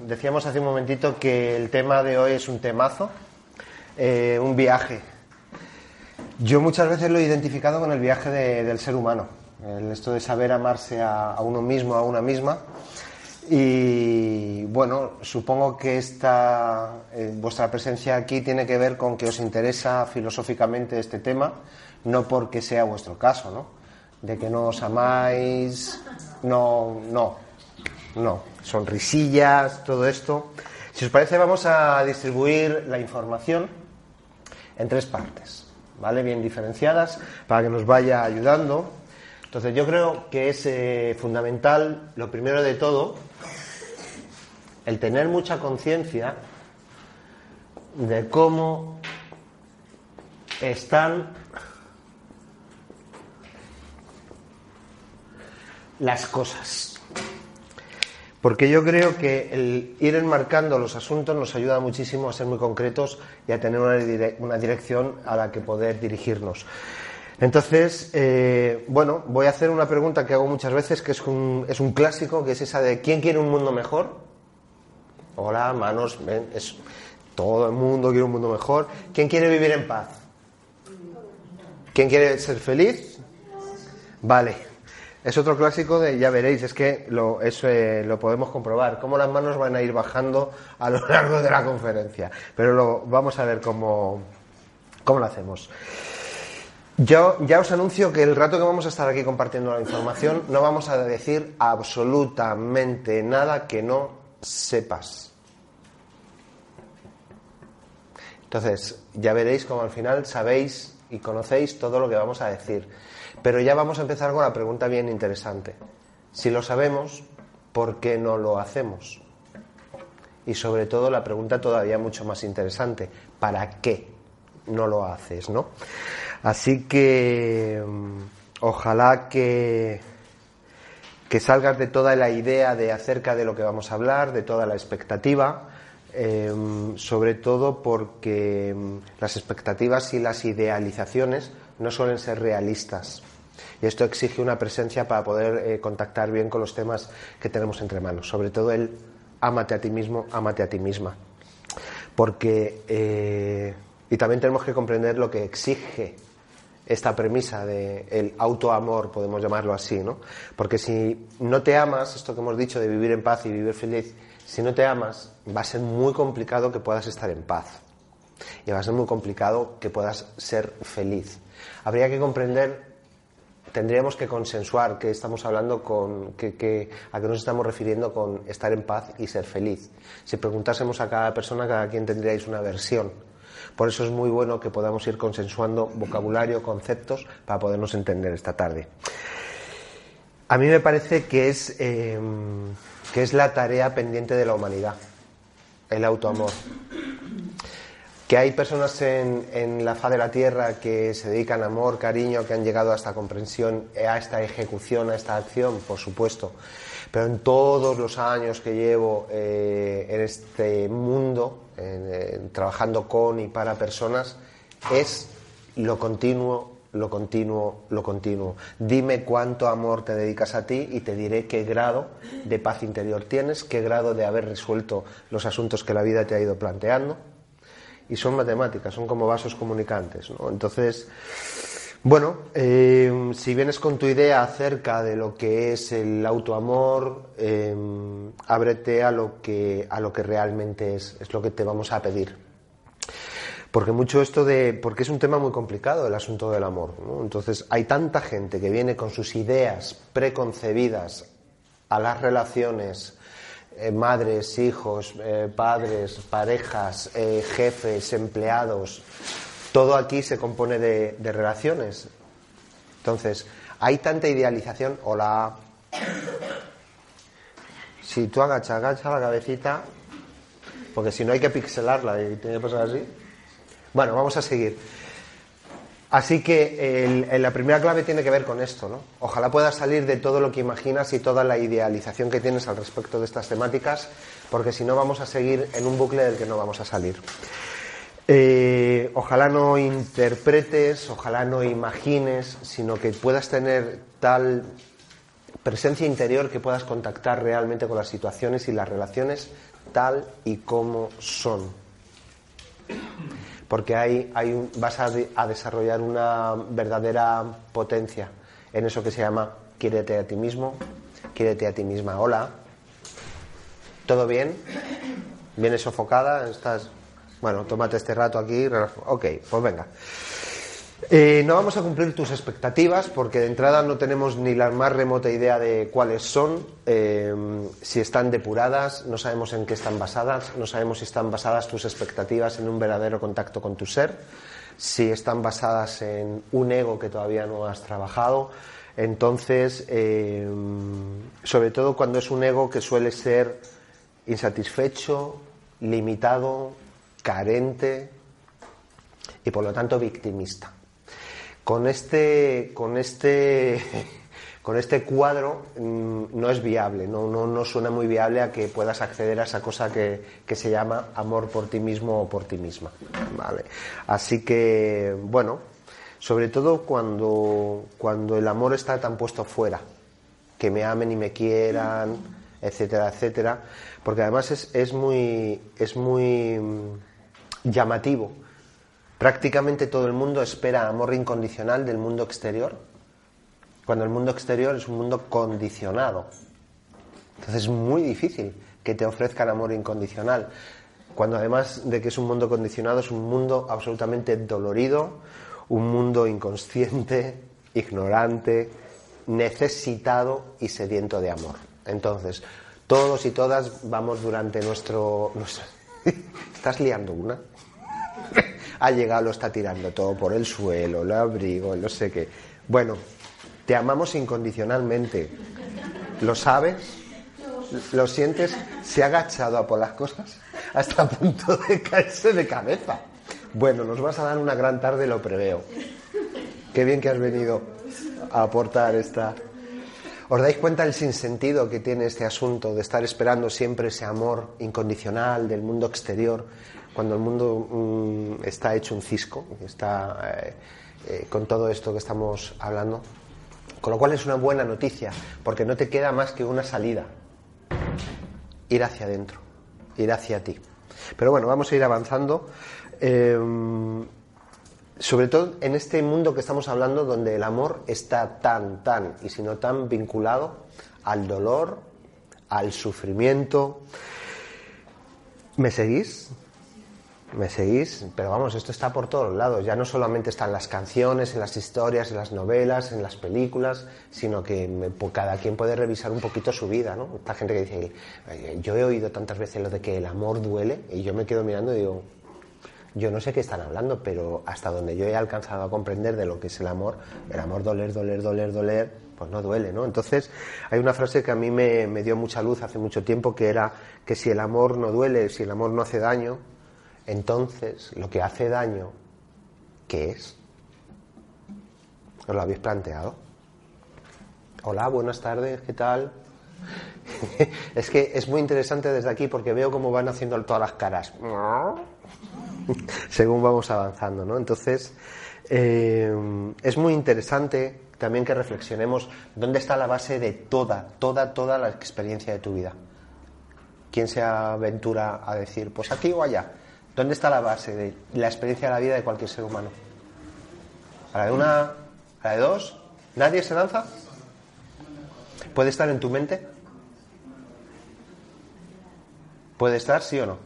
Decíamos hace un momentito que el tema de hoy es un temazo, eh, un viaje. Yo muchas veces lo he identificado con el viaje del ser humano, el esto de saber amarse a, uno mismo, a una misma. Y bueno, supongo que esta, eh, vuestra presencia aquí tiene que ver con que os interesa filosóficamente este tema, no porque sea vuestro caso, ¿no? De que no os amáis, no, no, no sonrisillas, todo esto. Si os parece, vamos a distribuir la información en tres partes, ¿vale? Bien diferenciadas, para que nos vaya ayudando. Entonces, yo creo que es eh, fundamental, lo primero de todo, el tener mucha conciencia de cómo están las cosas. Porque yo creo que el ir enmarcando los asuntos nos ayuda muchísimo a ser muy concretos y a tener una, dirección a la que poder dirigirnos. Entonces, eh, bueno, voy a hacer una pregunta que hago muchas veces, que es un, es un clásico, que es esa de ¿quién quiere un mundo mejor? Hola, manos, ven, es, todo el mundo quiere un mundo mejor. ¿Quién quiere vivir en paz? ¿Quién quiere ser feliz? Vale, es otro clásico de, ya veréis, es que lo, eso eh, lo podemos comprobar, cómo las manos van a ir bajando a lo largo de la conferencia. Pero lo, vamos a ver cómo, cómo lo hacemos. Yo ya os anuncio que el rato que vamos a estar aquí compartiendo la información no vamos a decir absolutamente nada que no sepas. Entonces, ya veréis cómo al final sabéis y conocéis todo lo que vamos a decir. Pero ya vamos a empezar con la pregunta bien interesante. Si lo sabemos, ¿por qué no lo hacemos? Y sobre todo la pregunta todavía mucho más interesante, ¿para qué no lo haces? ¿no? Así que mm, ojalá que, que salgas de toda la idea de acerca de lo que vamos a hablar, de toda la expectativa, em, sobre todo porque mm, las expectativas y las idealizaciones no suelen ser realistas. Y esto exige una presencia para poder eh, contactar bien con los temas que tenemos entre manos. Sobre todo el ámate a ti mismo, ámate a ti misma. Porque, eh, y también tenemos que comprender lo que exige esta premisa de el autoamor, podemos llamarlo así, ¿no? Porque si no te amas, esto que hemos dicho de vivir en paz y vivir feliz, si no te amas, va a ser muy complicado que puedas estar en paz. Y va a ser muy complicado que puedas ser feliz. Habría que comprender tendríamos que consensuar que estamos hablando con, que, a qué nos estamos refiriendo con estar en paz y ser feliz. Si preguntásemos a cada persona, cada quien tendríais una versión. Por eso es muy bueno que podamos ir consensuando vocabulario, conceptos, para podernos entender esta tarde. A mí me parece que es, eh, que es la tarea pendiente de la humanidad, el autoamor que hay personas en, la faz de la tierra que se dedican amor, cariño, que han llegado a esta comprensión, a esta ejecución, a esta acción, por supuesto. Pero en todos los años que llevo eh, en este mundo, trabajando con y para personas, es lo continuo, lo continuo, lo continuo. Dime cuánto amor te dedicas a ti y te diré qué grado de paz interior tienes, qué grado de haber resuelto los asuntos que la vida te ha ido planteando y son matemáticas, son como vasos comunicantes. ¿no? Entonces, bueno, eh, si vienes con tu idea acerca de lo que es el autoamor, eh, ábrete a lo que, a lo que realmente es, es lo que te vamos a pedir. Porque mucho esto de. porque es un tema muy complicado el asunto del amor. Entonces, hay tanta gente que viene con sus ideas preconcebidas a las relaciones, eh, madres, hijos, eh, padres, parejas, eh, jefes, empleados, todo aquí se compone de, de relaciones. Entonces, hay tanta idealización. Hola. Si tú agacha, agacha la cabecita, porque si no hay que pixelarla y tiene que pasar así. Bueno, vamos a seguir. Así que la primera clave tiene que ver con esto, ¿no? Ojalá puedas salir de todo lo que imaginas y toda la idealización que tienes al respecto de estas temáticas, porque si no vamos a seguir en un bucle del que no vamos a salir. Eh, ojalá no interpretes, ojalá no imagines, sino que puedas tener tal presencia interior que puedas contactar realmente con las situaciones y las relaciones tal y como son porque hay, hay un- vas a, a desarrollar una verdadera potencia en eso que se llama quiérete a ti mismo, quiérete a ti misma. Hola, ¿todo bien? ¿Vienes sofocada? ¿Estás...? Bueno, tómate este rato aquí. Ok, pues venga. Eh, no vamos a cumplir tus expectativas porque de entrada no tenemos ni la más remota idea de cuáles son, eh, si están depuradas, no sabemos en qué están basadas, no sabemos si están basadas tus expectativas en un verdadero contacto con tu ser, si están basadas en un ego que todavía no has trabajado. Entonces, eh, sobre todo cuando es un ego que suele ser insatisfecho, limitado, carente y por lo tanto victimista. Con este, con este, con este cuadro mm, no es viable, no, no, no suena muy viable a que puedas acceder a esa cosa que, que se llama amor por ti mismo o por ti misma. ¿vale? Así que, bueno, sobre todo cuando, cuando el amor está tan puesto fuera, que me amen y me quieran, etcétera, etcétera, porque además es, es muy, es muy mm, llamativo. Prácticamente todo el mundo espera amor incondicional del mundo exterior, cuando el mundo exterior es un mundo condicionado. Entonces es muy difícil que te ofrezcan amor incondicional, cuando además de que es un mundo condicionado, es un mundo absolutamente dolorido, un mundo inconsciente, ignorante, necesitado y sediento de amor. Entonces, todos y todas vamos durante nuestro... nuestro- ¿Estás liando una? ha llegado, lo está tirando todo por el suelo, lo abrigo, no sé qué. Bueno, te amamos incondicionalmente. ¿Lo sabes? ¿Lo sientes? Se ha agachado a por las cosas hasta a punto de caerse de cabeza. Bueno, nos vas a dar una gran tarde, lo preveo. Qué bien que has venido a aportar esta. ¿Os dais cuenta del sinsentido que tiene este asunto de estar esperando siempre ese amor incondicional del mundo exterior, cuando el mundo mm, está hecho un cisco, está eh, eh, con todo esto que estamos hablando? Con lo cual es una buena noticia, porque no te queda más que una salida, ir hacia adentro, ir hacia ti. Pero bueno, vamos a ir avanzando. Eh, sobre todo en este mundo que estamos hablando, donde el amor está tan, tan, y si no tan vinculado al dolor, al sufrimiento. ¿Me seguís? ¿Me seguís? Pero vamos, esto está por todos lados. Ya no solamente están las canciones, en las historias, en las novelas, en las películas, sino que pues, cada quien puede revisar un poquito su vida, ¿no? Esta gente que dice, "Oye, yo he oído tantas veces lo de que el amor duele, y yo me quedo mirando y digo, yo no sé qué están hablando, pero hasta donde yo he alcanzado a comprender de lo que es el amor, el amor doler, doler, doler, doler, pues no duele, ¿no? Entonces, hay una frase que a mí me, me dio mucha luz hace mucho tiempo, que era que si el amor no duele, si el amor no hace daño, entonces lo que hace daño, ¿qué es? ¿Os lo habéis planteado? Hola, buenas tardes, ¿qué tal? es que es muy interesante desde aquí porque veo cómo van haciendo todas las caras según vamos avanzando, ¿no? Entonces, eh, es muy interesante también que reflexionemos dónde está la base de toda, toda, toda la experiencia de tu vida. ¿Quién se aventura a decir, pues aquí o allá? ¿Dónde está la base de la experiencia de la vida de cualquier ser humano? ¿A la de una? ¿A la de dos? ¿Nadie se lanza? ¿Puede estar en tu mente? ¿Puede estar, sí o no?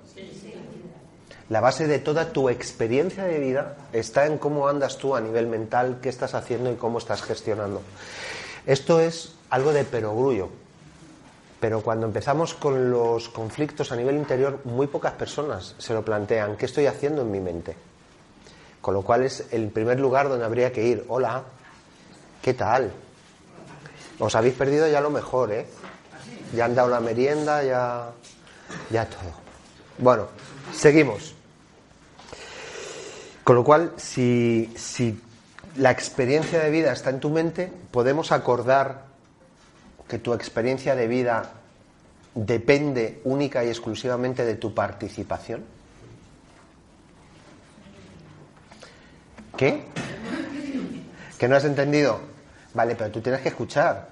La base de toda tu experiencia de vida está en cómo andas tú a nivel mental, qué estás haciendo y cómo estás gestionando. Esto es algo de perogrullo, pero cuando empezamos con los conflictos a nivel interior, muy pocas personas se lo plantean, ¿qué estoy haciendo en mi mente? Con lo cual es el primer lugar donde habría que ir. Hola, ¿qué tal? Os habéis perdido ya lo mejor, ¿eh? Ya han dado la merienda, ya, ya todo. Bueno, seguimos. Con lo cual, si, si la experiencia de vida está en tu mente, podemos acordar que tu experiencia de vida depende única y exclusivamente de tu participación. ¿Qué? ¿Que no has entendido? Vale, pero tú tienes que escuchar.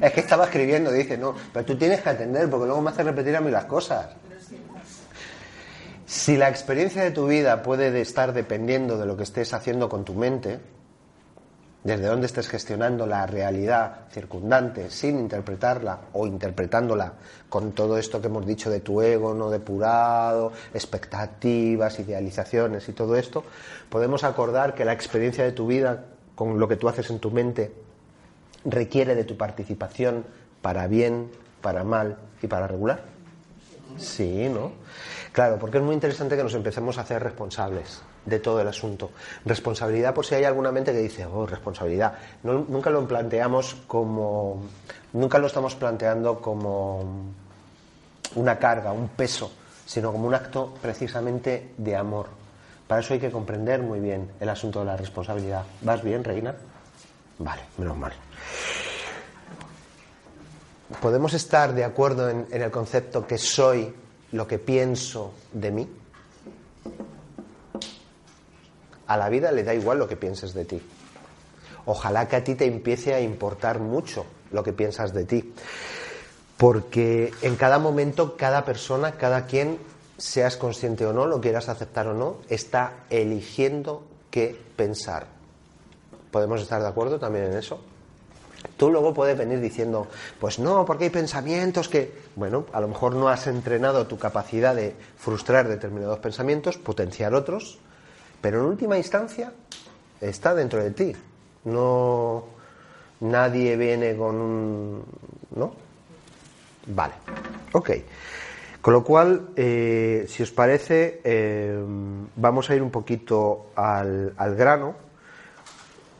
Es que estaba escribiendo, dice, no, pero tú tienes que atender porque luego me hace repetir a mí las cosas. Si la experiencia de tu vida puede estar dependiendo de lo que estés haciendo con tu mente, desde dónde estés gestionando la realidad circundante sin interpretarla o interpretándola con todo esto que hemos dicho de tu ego no depurado, expectativas, idealizaciones y todo esto, podemos acordar que la experiencia de tu vida con lo que tú haces en tu mente requiere de tu participación para bien, para mal y para regular. Sí, ¿no? Claro, porque es muy interesante que nos empecemos a hacer responsables de todo el asunto. Responsabilidad, por si hay alguna mente que dice, oh, responsabilidad. nunca lo planteamos como. Nunca lo estamos planteando como una carga, un peso, sino como un acto precisamente de amor. Para eso hay que comprender muy bien el asunto de la responsabilidad. ¿Vas bien, Reina? Vale, menos mal. ¿Podemos estar de acuerdo en el concepto que soy lo que pienso de mí? A la vida le da igual lo que pienses de ti. Ojalá que a ti te empiece a importar mucho lo que piensas de ti. Porque en cada momento, cada persona, cada quien, seas consciente o no, lo quieras aceptar o no, está eligiendo qué pensar. ¿Podemos estar de acuerdo también en eso? Tú luego puedes venir diciendo, pues no, porque hay pensamientos que, bueno, a lo mejor no has entrenado tu capacidad de frustrar determinados pensamientos, potenciar otros, pero en última instancia está dentro de ti. No nadie viene con un ¿no? Vale. Ok. Con lo cual, eh, si os parece, eh, vamos a ir un poquito al, al, grano.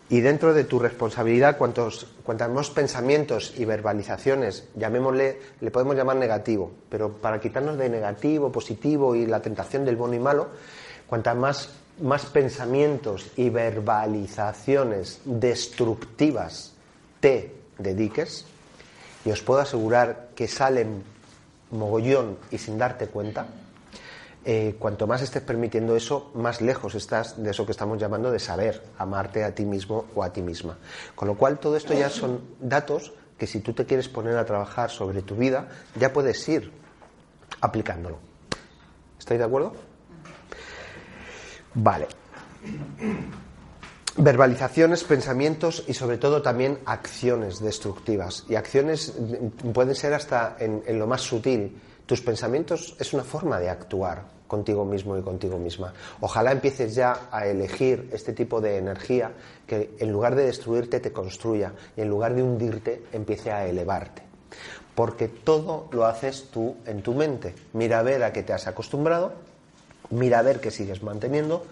Y dentro de tu responsabilidad, cuantos, cuantos más pensamientos y verbalizaciones, llamémosle, le podemos llamar negativo, pero para quitarnos de negativo, positivo y la tentación del bueno y malo, cuantas más más pensamientos y verbalizaciones destructivas te dediques, y os puedo asegurar que salen mogollón y sin darte cuenta, eh, cuanto más estés permitiendo eso, más lejos estás de eso que estamos llamando de saber amarte a ti mismo o a ti misma. Con lo cual, todo esto ya son datos que si tú te quieres poner a trabajar sobre tu vida, ya puedes ir aplicándolo. ¿Estáis de acuerdo? Vale. Verbalizaciones, pensamientos y sobre todo también acciones destructivas. Y acciones pueden ser hasta en, lo más sutil. Tus pensamientos es una forma de actuar contigo mismo y contigo misma. Ojalá empieces ya a elegir este tipo de energía que en lugar de destruirte te construya y en lugar de hundirte empiece a elevarte. Porque todo lo haces tú en tu mente. Mira a ver a qué te has acostumbrado Mira a ver que sigues manteniendo,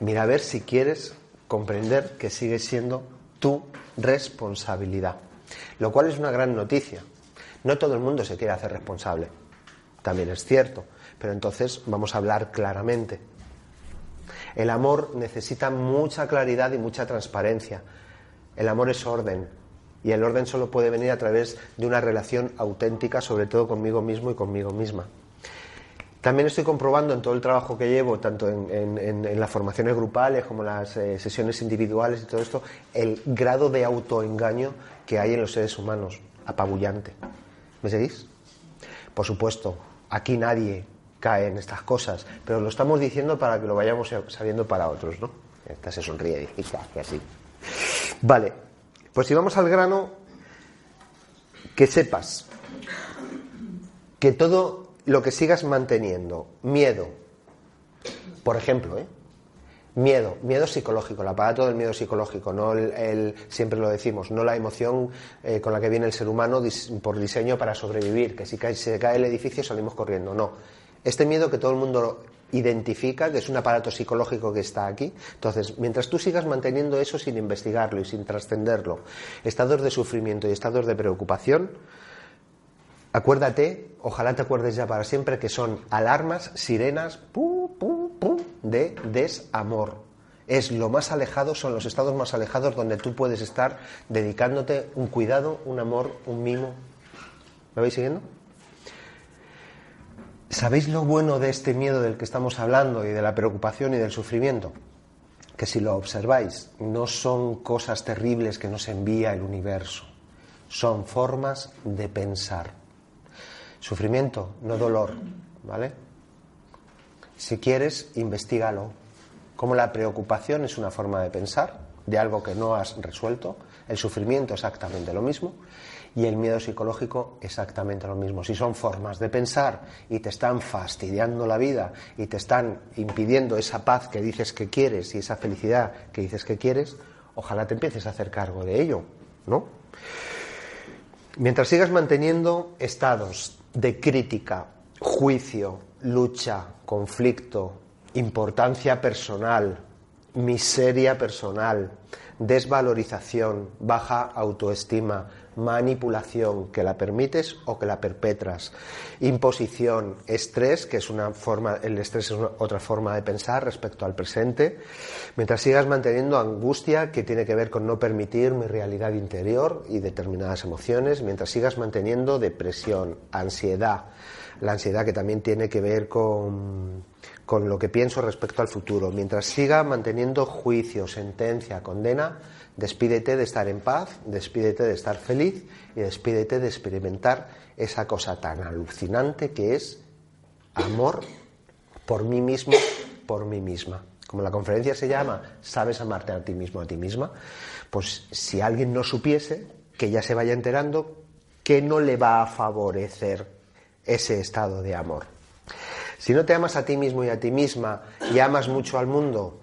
mira a ver si quieres comprender que sigue siendo tu responsabilidad. Lo cual es una gran noticia. No todo el mundo se quiere hacer responsable. También es cierto. Pero entonces vamos a hablar claramente. El amor necesita mucha claridad y mucha transparencia. El amor es orden. Y el orden solo puede venir a través de una relación auténtica, sobre todo conmigo mismo y conmigo misma. También estoy comprobando en todo el trabajo que llevo, tanto en, las formaciones grupales como las eh, sesiones individuales y todo esto, el grado de autoengaño que hay en los seres humanos, apabullante. ¿Me seguís? Por supuesto, aquí nadie cae en estas cosas, pero lo estamos diciendo para que lo vayamos sabiendo para otros, ¿no? Esta se sonríe y que así. Vale, pues si vamos al grano, que sepas que todo lo que sigas manteniendo, miedo, por ejemplo, ¿eh? Miedo, miedo psicológico, el aparato del miedo psicológico, no el, siempre lo decimos, no la emoción eh, con la que viene el ser humano por diseño para sobrevivir, que si se cae el edificio salimos corriendo, no. Este miedo que todo el mundo identifica, que es un aparato psicológico que está aquí. Entonces, mientras tú sigas manteniendo eso sin investigarlo y sin trascenderlo, estados de sufrimiento y estados de preocupación, acuérdate, ojalá te acuerdes ya para siempre, que son alarmas, sirenas, de desamor. Es lo más alejado, son los estados más alejados donde tú puedes estar dedicándote un cuidado, un amor, un mimo. ¿Me vais siguiendo? ¿Sabéis lo bueno de este miedo del que estamos hablando y de la preocupación y del sufrimiento? Que si lo observáis, no son cosas terribles que nos envía el universo, son formas de pensar. Sufrimiento, no dolor, ¿vale? Si quieres, investigalo. Como la preocupación es una forma de pensar, de algo que no has resuelto, el sufrimiento exactamente lo mismo, y el miedo psicológico exactamente lo mismo. Si son formas de pensar y te están fastidiando la vida y te están impidiendo esa paz que dices que quieres y esa felicidad que dices que quieres, ojalá te empieces a hacer cargo de ello, ¿no? Mientras sigas manteniendo estados de crítica, juicio, lucha, conflicto, importancia personal, miseria personal, desvalorización, baja autoestima, manipulación, que la permites o que la perpetras, imposición, estrés, que es una forma, el estrés es otra forma de pensar respecto al presente, mientras sigas manteniendo angustia, que tiene que ver con no permitir mi realidad interior y determinadas emociones, mientras sigas manteniendo depresión, ansiedad, la ansiedad que también tiene que ver con, con lo que pienso respecto al futuro, mientras siga manteniendo juicio, sentencia, condena, Despídete de estar en paz, despídete de estar feliz y despídete de experimentar esa cosa tan alucinante que es amor por mí mismo, por mí misma. Como la conferencia se llama ¿Sabes amarte a ti mismo, a ti misma? Pues si alguien no supiese, que ya se vaya enterando que no le va a favorecer ese estado de amor. Si no te amas a ti mismo y a ti misma y amas mucho al mundo,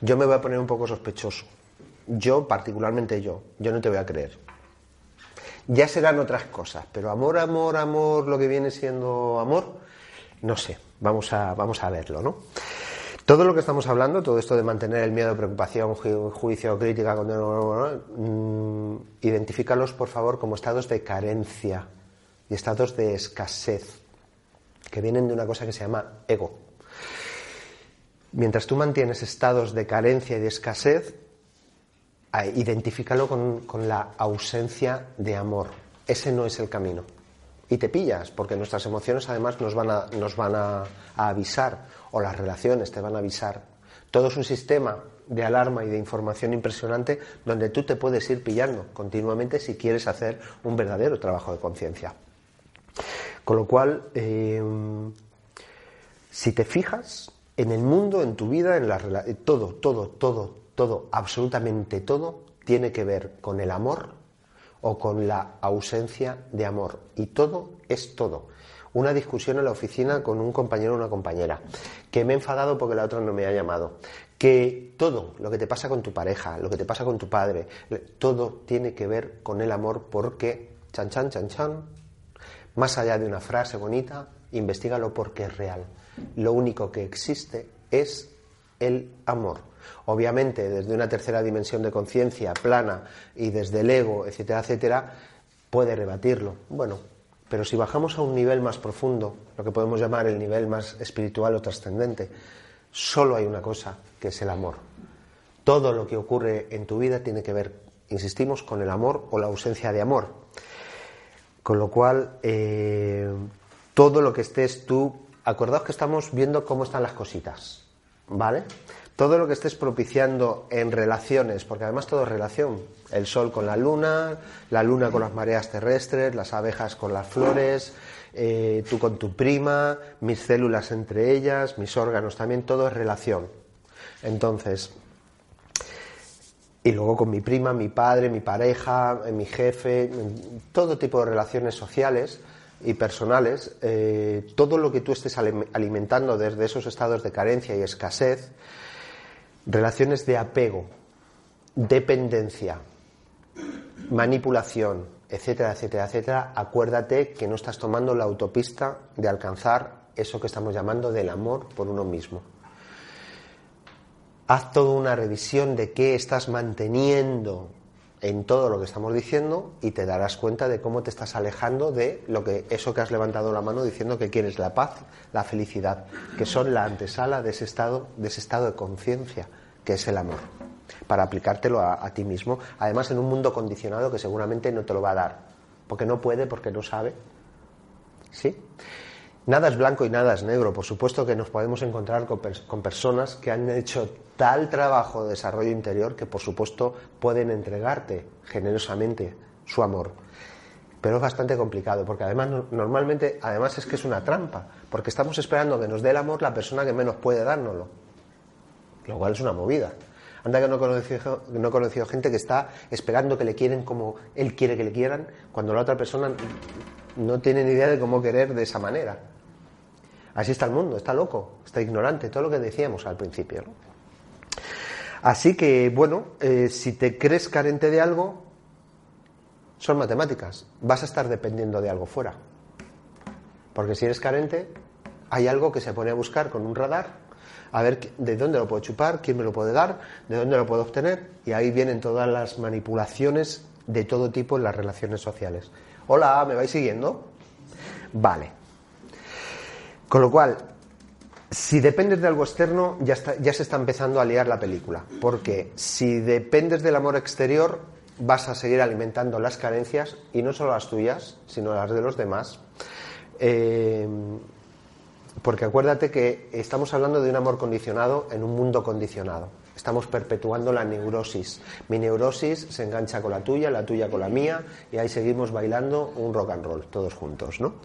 yo me voy a poner un poco sospechoso yo, particularmente yo, yo no te voy a creer. Ya serán otras cosas, pero amor, amor, amor, lo que viene siendo amor, no sé, vamos a, vamos a verlo, ¿no? Todo lo que estamos hablando, todo esto de mantener el miedo, preocupación, juicio, crítica, mmm, identifícalos, por favor, como estados de carencia y estados de escasez, que vienen de una cosa que se llama ego. Mientras tú mantienes estados de carencia y de escasez, identifícalo con, la ausencia de amor. Ese no es el camino. Y te pillas, porque nuestras emociones además nos van a, nos van a, avisar, o las relaciones te van a avisar. Todo es un sistema de alarma y de información impresionante donde tú te puedes ir pillando continuamente si quieres hacer un verdadero trabajo de conciencia. Con lo cual, eh, si te fijas en el mundo, en tu vida, en la, todo, todo, todo, todo, absolutamente todo, tiene que ver con el amor o con la ausencia de amor. Y todo es todo. Una discusión en la oficina con un compañero o una compañera, que me he enfadado porque la otra no me ha llamado, que todo lo que te pasa con tu pareja, lo que te pasa con tu padre, todo tiene que ver con el amor porque, chan, chan, chan, chan, más allá de una frase bonita, investigalo porque es real. Lo único que existe es el amor. Obviamente, desde una tercera dimensión de conciencia plana y desde el ego, etcétera, etcétera, puede rebatirlo. Bueno, pero si bajamos a un nivel más profundo, lo que podemos llamar el nivel más espiritual o trascendente, solo hay una cosa, que es el amor. Todo lo que ocurre en tu vida tiene que ver, insistimos, con el amor o la ausencia de amor. Con lo cual, eh, todo lo que estés tú, acordaos que estamos viendo cómo están las cositas, ¿vale? todo lo que estés propiciando en relaciones, porque además todo es relación, el sol con la luna, la luna con las mareas terrestres, las abejas con las flores, eh, tú con tu prima, mis células entre ellas, mis órganos también, todo es relación. Entonces, y luego con mi prima, mi padre, mi pareja, eh, mi jefe, todo tipo de relaciones sociales y personales, eh, todo lo que tú estés alimentando desde esos estados de carencia y escasez, relaciones de apego, dependencia, manipulación, etcétera, etcétera, etcétera, acuérdate que no estás tomando la autopista de alcanzar eso que estamos llamando del amor por uno mismo. Haz toda una revisión de qué estás manteniendo en todo lo que estamos diciendo y te darás cuenta de cómo te estás alejando de lo que eso que has levantado la mano diciendo que quieres la paz, la felicidad, que son la antesala de ese estado, de ese estado de conciencia que es el amor, para aplicártelo a, a ti mismo, además en un mundo condicionado que seguramente no te lo va a dar, porque no puede, porque no sabe. ¿Sí? Nada es blanco y nada es negro. Por supuesto que nos podemos encontrar con, personas que han hecho tal trabajo de desarrollo interior que, por supuesto, pueden entregarte generosamente su amor. Pero es bastante complicado, porque además normalmente, además es que es una trampa, porque estamos esperando que nos dé el amor la persona que menos puede dárnoslo. Lo cual es una movida. Anda que no no he conocido gente que está esperando que le quieren como él quiere que le quieran, cuando la otra persona no tiene ni idea de cómo querer de esa manera. Así está el mundo, está loco, está ignorante, todo lo que decíamos al principio. Así que, bueno, eh, si te crees carente de algo, son matemáticas. Vas a estar dependiendo de algo fuera. Porque si eres carente, hay algo que se pone a buscar con un radar, a ver de dónde lo puedo chupar, quién me lo puede dar, de dónde lo puedo obtener, y ahí vienen todas las manipulaciones de todo tipo en las relaciones sociales. Hola, ¿me vais siguiendo? Vale. Con lo cual, si dependes de algo externo, ya, se está empezando a liar la película. Porque si dependes del amor exterior, vas a seguir alimentando las carencias, y no solo las tuyas, sino las de los demás. Eh, porque acuérdate que estamos hablando de un amor condicionado en un mundo condicionado. Estamos perpetuando la neurosis. Mi neurosis se engancha con la tuya, la tuya con la mía, y ahí seguimos bailando un rock and roll, todos juntos, ¿no?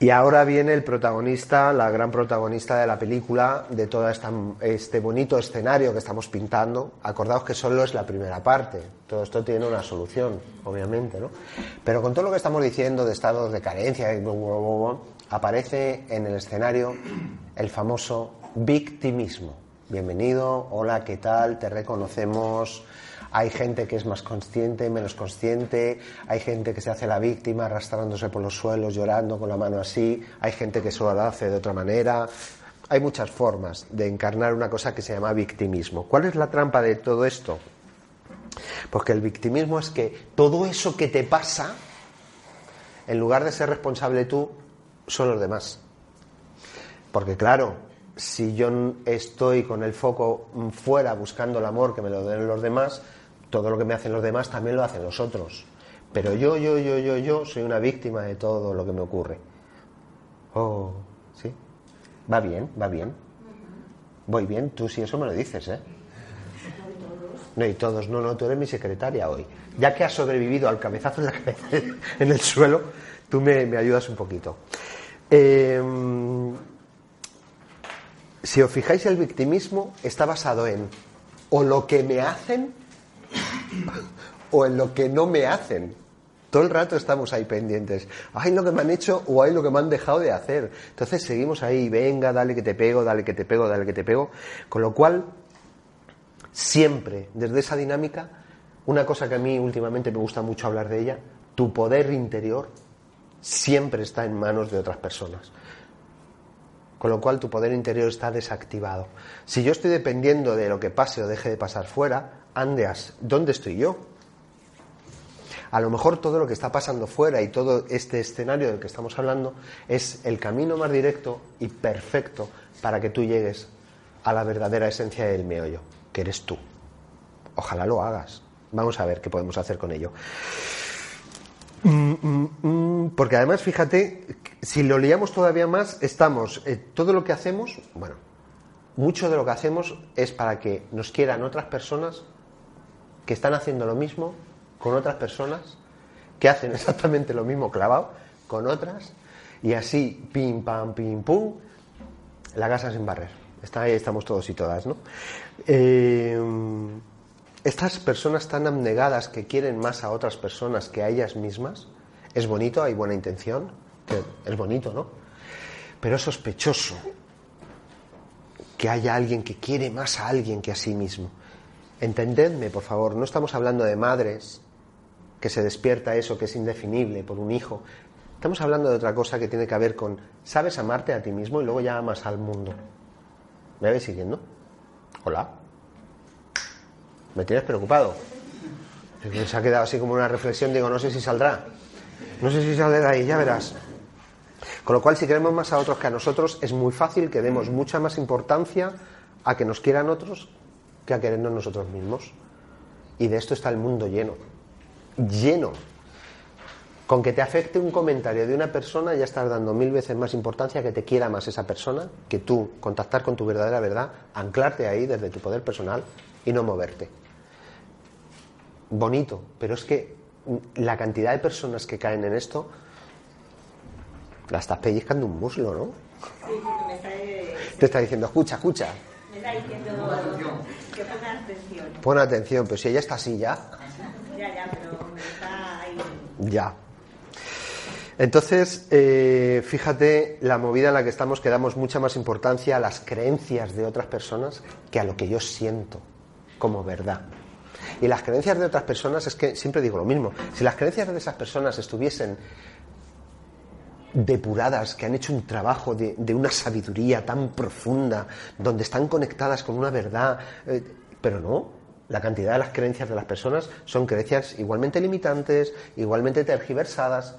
Y ahora viene el protagonista, la gran protagonista de la película, de todo este bonito escenario que estamos pintando. Acordaos que solo es la primera parte. Todo esto tiene una solución, obviamente, ¿no? Pero con todo lo que estamos diciendo de estados de carencia, aparece en el escenario el famoso victimismo. Bienvenido, hola, ¿qué tal? Te reconocemos hay gente que es más consciente, menos consciente, hay gente que se hace la víctima arrastrándose por los suelos, llorando con la mano así, hay gente que solo la hace de otra manera. Hay muchas formas de encarnar una cosa que se llama victimismo. ¿Cuál es la trampa de todo esto? Porque el victimismo es que todo eso que te pasa, en lugar de ser responsable tú, son los demás. Porque claro, si yo estoy con el foco fuera buscando el amor que me lo den los demás, todo lo que me hacen los demás también lo hacen los otros. Pero yo, yo, yo, yo, yo soy una víctima de todo lo que me ocurre. Oh, ¿sí? Va bien, va bien. Voy bien, tú si eso me lo dices, ¿eh? No, y todos, no, no, tú eres mi secretaria hoy. Ya que has sobrevivido al cabezazo en la cabeza, en el suelo, tú me, me ayudas un poquito. Eh, si os fijáis, el victimismo está basado en o lo que me hacen o en lo que no me hacen. Todo el rato estamos ahí pendientes. Hay lo que me han hecho o hay lo que me han dejado de hacer. Entonces seguimos ahí, venga, dale que te pego, dale que te pego, dale que te pego. Con lo cual, siempre, desde esa dinámica, una cosa que a mí últimamente me gusta mucho hablar de ella, tu poder interior siempre está en manos de otras personas con lo cual tu poder interior está desactivado. Si yo estoy dependiendo de lo que pase o deje de pasar fuera, andeas, ¿dónde estoy yo? A lo mejor todo lo que está pasando fuera y todo este escenario del que estamos hablando es el camino más directo y perfecto para que tú llegues a la verdadera esencia del meollo, que eres tú. Ojalá lo hagas. Vamos a ver qué podemos hacer con ello. Mm, mm, mm, porque además, fíjate, si lo leíamos todavía más, estamos, eh, todo lo que hacemos, bueno, mucho de lo que hacemos es para que nos quieran otras personas que están haciendo lo mismo con otras personas que hacen exactamente lo mismo clavado con otras Y así, pim, pam, pim, pum, la casa sin barrer. Está ahí, estamos todos y todas, ¿no? Eh, estas personas tan abnegadas que quieren más a otras personas que a ellas mismas, es bonito, hay buena intención, es bonito, ¿no? Pero es sospechoso que haya alguien que quiere más a alguien que a sí mismo. Entendedme, por favor, no estamos hablando de madres que se despierta eso que es indefinible por un hijo. Estamos hablando de otra cosa que tiene que ver con, sabes amarte a ti mismo y luego ya amas al mundo. ¿Me vais siguiendo? Hola. ¿Me tienes preocupado? Se ha quedado así como una reflexión, digo, no sé si saldrá. No sé si saldrá de ahí, ya verás. Con lo cual, si queremos más a otros que a nosotros, es muy fácil que demos mucha más importancia a que nos quieran otros que a querernos nosotros mismos. Y de esto está el mundo lleno. Lleno. Con que te afecte un comentario de una persona ya estás dando mil veces más importancia que te quiera más esa persona que tú contactar con tu verdadera verdad, anclarte ahí desde tu poder personal y no moverte. Bonito, pero es que la cantidad de personas que caen en esto la estás pellizcando un muslo, ¿no? Sí, porque me está... Te está diciendo, escucha, escucha. Me está diciendo que ponga atención. Pon atención, pero si ella está así ya. Ya, ya, pero está ahí. Ya. Entonces, eh, fíjate la movida en la que estamos, que damos mucha más importancia a las creencias de otras personas que a lo que yo siento como verdad. Y las creencias de otras personas es que siempre digo lo mismo. Si las creencias de esas personas estuviesen depuradas, que han hecho un trabajo de, una sabiduría tan profunda, donde están conectadas con una verdad, eh, pero no, la cantidad de las creencias de las personas son creencias igualmente limitantes, igualmente tergiversadas.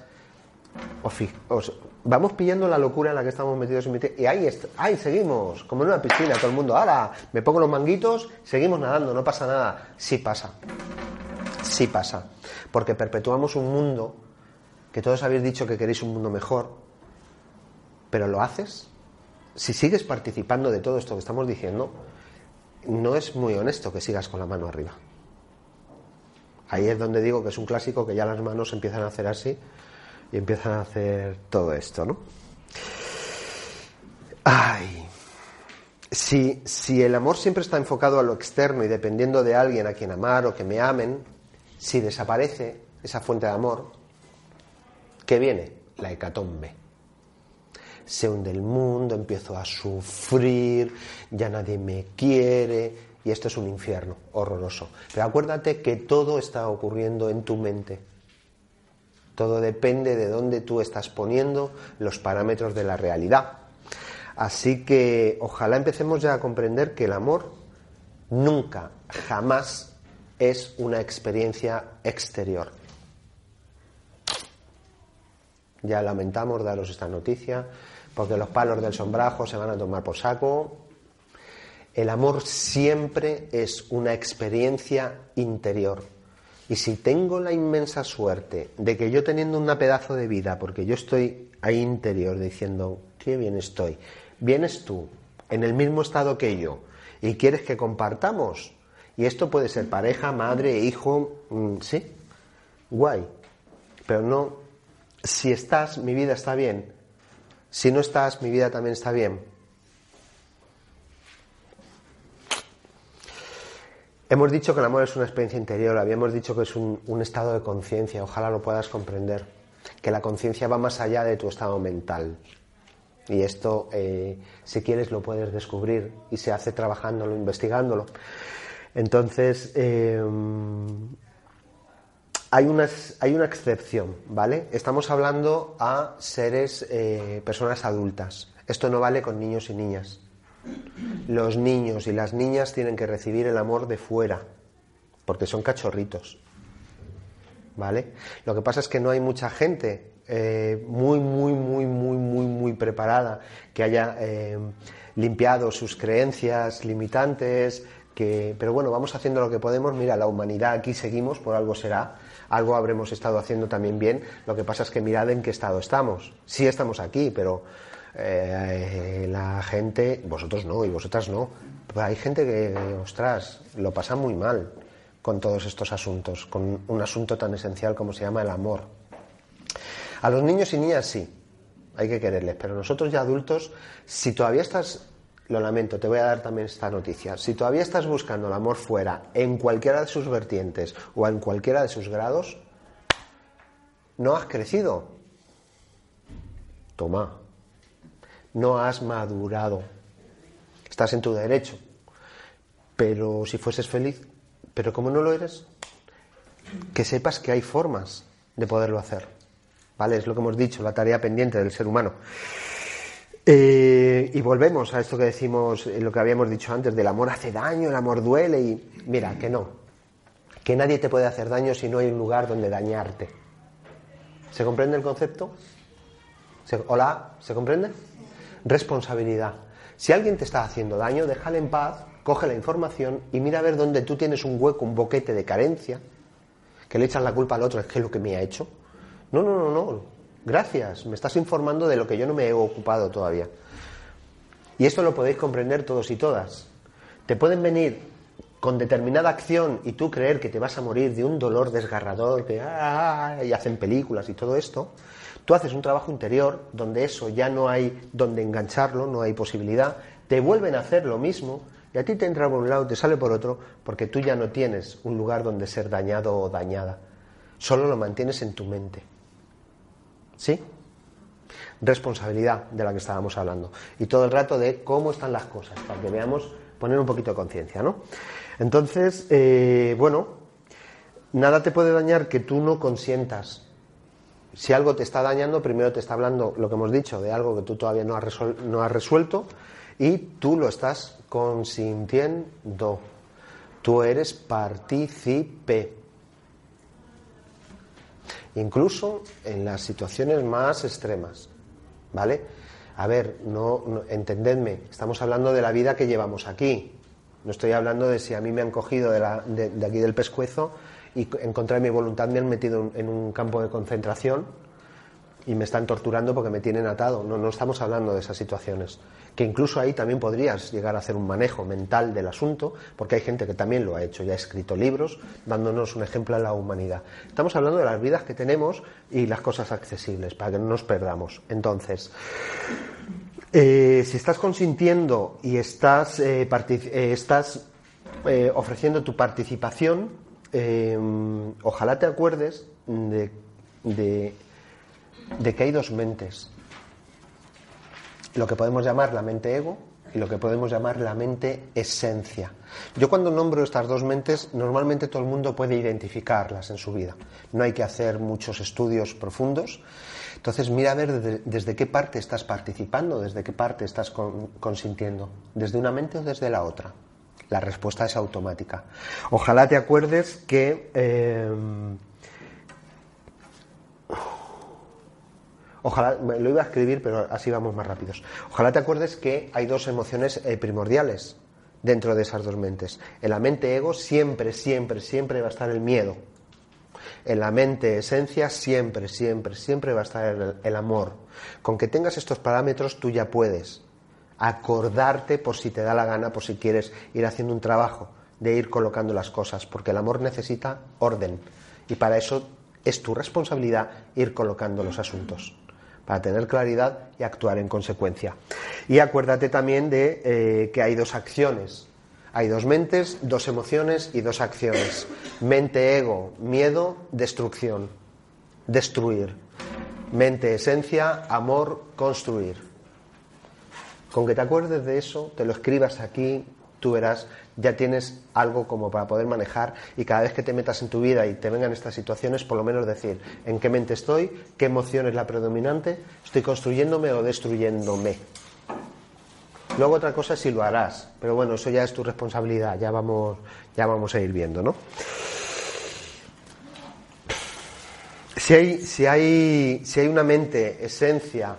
vamos pillando la locura en la que estamos metidos y ahí, ahí seguimos, como en una piscina, todo el mundo, ahora me pongo los manguitos, seguimos nadando, no pasa nada. Sí pasa, sí pasa, porque perpetuamos un mundo que todos habéis dicho que queréis un mundo mejor, pero lo haces, si sigues participando de todo esto que estamos diciendo, no es muy honesto que sigas con la mano arriba. Ahí es donde digo que es un clásico que ya las manos empiezan a hacer así y empiezan a hacer todo esto, ¿no? Ay. Si, si el amor siempre está enfocado a lo externo y dependiendo de alguien a quien amar o que me amen, si desaparece esa fuente de amor, ¿Qué viene? La hecatombe. Se hunde el mundo, empiezo a sufrir, ya nadie me quiere, y esto es un infierno horroroso. Pero acuérdate que todo está ocurriendo en tu mente. Todo depende de dónde tú estás poniendo los parámetros de la realidad. Así que ojalá empecemos ya a comprender que el amor nunca, jamás es una experiencia exterior. Ya lamentamos daros esta noticia, porque los palos del sombrajo se van a tomar por saco. El amor siempre es una experiencia interior. Y si tengo la inmensa suerte de que yo teniendo un pedazo de vida, porque yo estoy ahí interior diciendo, qué bien estoy, vienes tú en el mismo estado que yo y quieres que compartamos, y esto puede ser pareja, madre, hijo, mm, sí, guay, pero no si estás, mi vida está bien. Si no estás, mi vida también está bien. Hemos dicho que el amor es una experiencia interior, habíamos dicho que es un, estado de conciencia, ojalá lo puedas comprender, que la conciencia va más allá de tu estado mental. Y esto, eh, si quieres, lo puedes descubrir y se hace trabajándolo, investigándolo. Entonces, eh, hay una, hay una excepción, ¿vale? Estamos hablando a seres, eh, personas adultas. Esto no vale con niños y niñas. Los niños y las niñas tienen que recibir el amor de fuera, porque son cachorritos. ¿Vale? Lo que pasa es que no hay mucha gente eh, muy, muy, muy, muy, muy, muy preparada que haya eh, limpiado sus creencias limitantes, que, pero bueno, vamos haciendo lo que podemos. Mira, la humanidad aquí seguimos, por algo será algo habremos estado haciendo también bien. Lo que pasa es que mirad en qué estado estamos. Sí estamos aquí, pero eh, la gente, vosotros no y vosotras no. Hay gente que, ostras, lo pasa muy mal con todos estos asuntos, con un asunto tan esencial como se llama el amor. A los niños y niñas sí. hay que quererles, pero nosotros ya adultos, si todavía estás, lo lamento, te voy a dar también esta noticia, si todavía estás buscando el amor fuera, en cualquiera de sus vertientes o en cualquiera de sus grados, no has crecido. Toma, no has madurado. Estás en tu derecho. Pero si fueses feliz, pero como no lo eres, que sepas que hay formas de poderlo hacer. ¿Vale? Es lo que hemos dicho, la tarea pendiente del ser humano. Eh, y volvemos a esto que decimos, eh, lo que habíamos dicho antes, del amor hace daño, el amor duele y mira, que no. Que nadie te puede hacer daño si no hay un lugar donde dañarte. ¿Se comprende el concepto? ¿Hola? ¿Se comprende? Responsabilidad. Si alguien te está haciendo daño, déjale en paz, coge la información y mira a ver dónde tú tienes un hueco, un boquete de carencia, que le echas la culpa al otro, es que es lo que me ha hecho. No, no, no, no. Gracias, me estás informando de lo que yo no me he ocupado todavía. Y esto lo podéis comprender todos y todas. Te pueden venir con determinada acción y tú creer que te vas a morir de un dolor desgarrador, que ah, y hacen películas y todo esto, tú haces un trabajo interior donde eso ya no hay donde engancharlo, no hay posibilidad, te vuelven a hacer lo mismo y a ti te entra por un lado, te sale por otro, porque tú ya no tienes un lugar donde ser dañado o dañada, solo lo mantienes en tu mente. ¿Sí? Responsabilidad de la que estábamos hablando. Y todo el rato de cómo están las cosas, para que veamos, poner un poquito de conciencia, ¿no? Entonces, eh, bueno, nada te puede dañar que tú no consientas. Si algo te está dañando, primero te está hablando lo que hemos dicho, de algo que tú todavía no has, no has resuelto y tú lo estás consintiendo. Tú eres partícipe incluso en las situaciones más extremas, ¿vale? A ver, no, entendedme, estamos hablando de la vida que llevamos aquí. No estoy hablando de si a mí me han cogido de, aquí del pescuezo y en contra de mi voluntad me han metido en un campo de concentración y me están torturando porque me tienen atado. No, no estamos hablando de esas situaciones. Que incluso ahí también podrías llegar a hacer un manejo mental del asunto, porque hay gente que también lo ha hecho, ya ha escrito libros dándonos un ejemplo a la humanidad. Estamos hablando de las vidas que tenemos y las cosas accesibles, para que no nos perdamos. Entonces, eh, si estás consintiendo y estás, eh, eh, estás ofreciendo tu participación, ojalá te acuerdes de de que hay dos mentes. Lo que podemos llamar la mente ego y lo que podemos llamar la mente esencia. Yo cuando nombro estas dos mentes, normalmente todo el mundo puede identificarlas en su vida. No hay que hacer muchos estudios profundos. Entonces, mira a ver desde, qué parte estás participando, desde qué parte estás consintiendo, desde una mente o desde la otra. La respuesta es automática. Ojalá te acuerdes que eh, Ojalá, lo iba a escribir, pero así vamos más rápidos. Ojalá te acuerdes que hay dos emociones eh, primordiales dentro de esas dos mentes. En la mente ego siempre, siempre, siempre va a estar el miedo. En la mente esencia siempre, siempre, siempre va a estar el, el amor. Con que tengas estos parámetros tú ya puedes acordarte por si te da la gana, por si quieres ir haciendo un trabajo de ir colocando las cosas, porque el amor necesita orden y para eso es tu responsabilidad ir colocando los asuntos para tener claridad y actuar en consecuencia. Y acuérdate también de eh, que hay dos acciones. Hay dos mentes, dos emociones y dos acciones. Mente, ego, miedo, destrucción. Destruir. Mente, esencia, amor, construir. Con que te acuerdes de eso, te lo escribas aquí, tú verás, ya tienes algo como para poder manejar y cada vez que te metas en tu vida y te vengan estas situaciones, por lo menos decir en qué mente estoy, qué emoción es la predominante, estoy construyéndome o destruyéndome. Luego otra cosa es si lo harás, pero bueno, eso ya es tu responsabilidad, ya vamos, ya vamos a ir viendo, ¿no? Si hay, si hay, si hay una mente, esencia,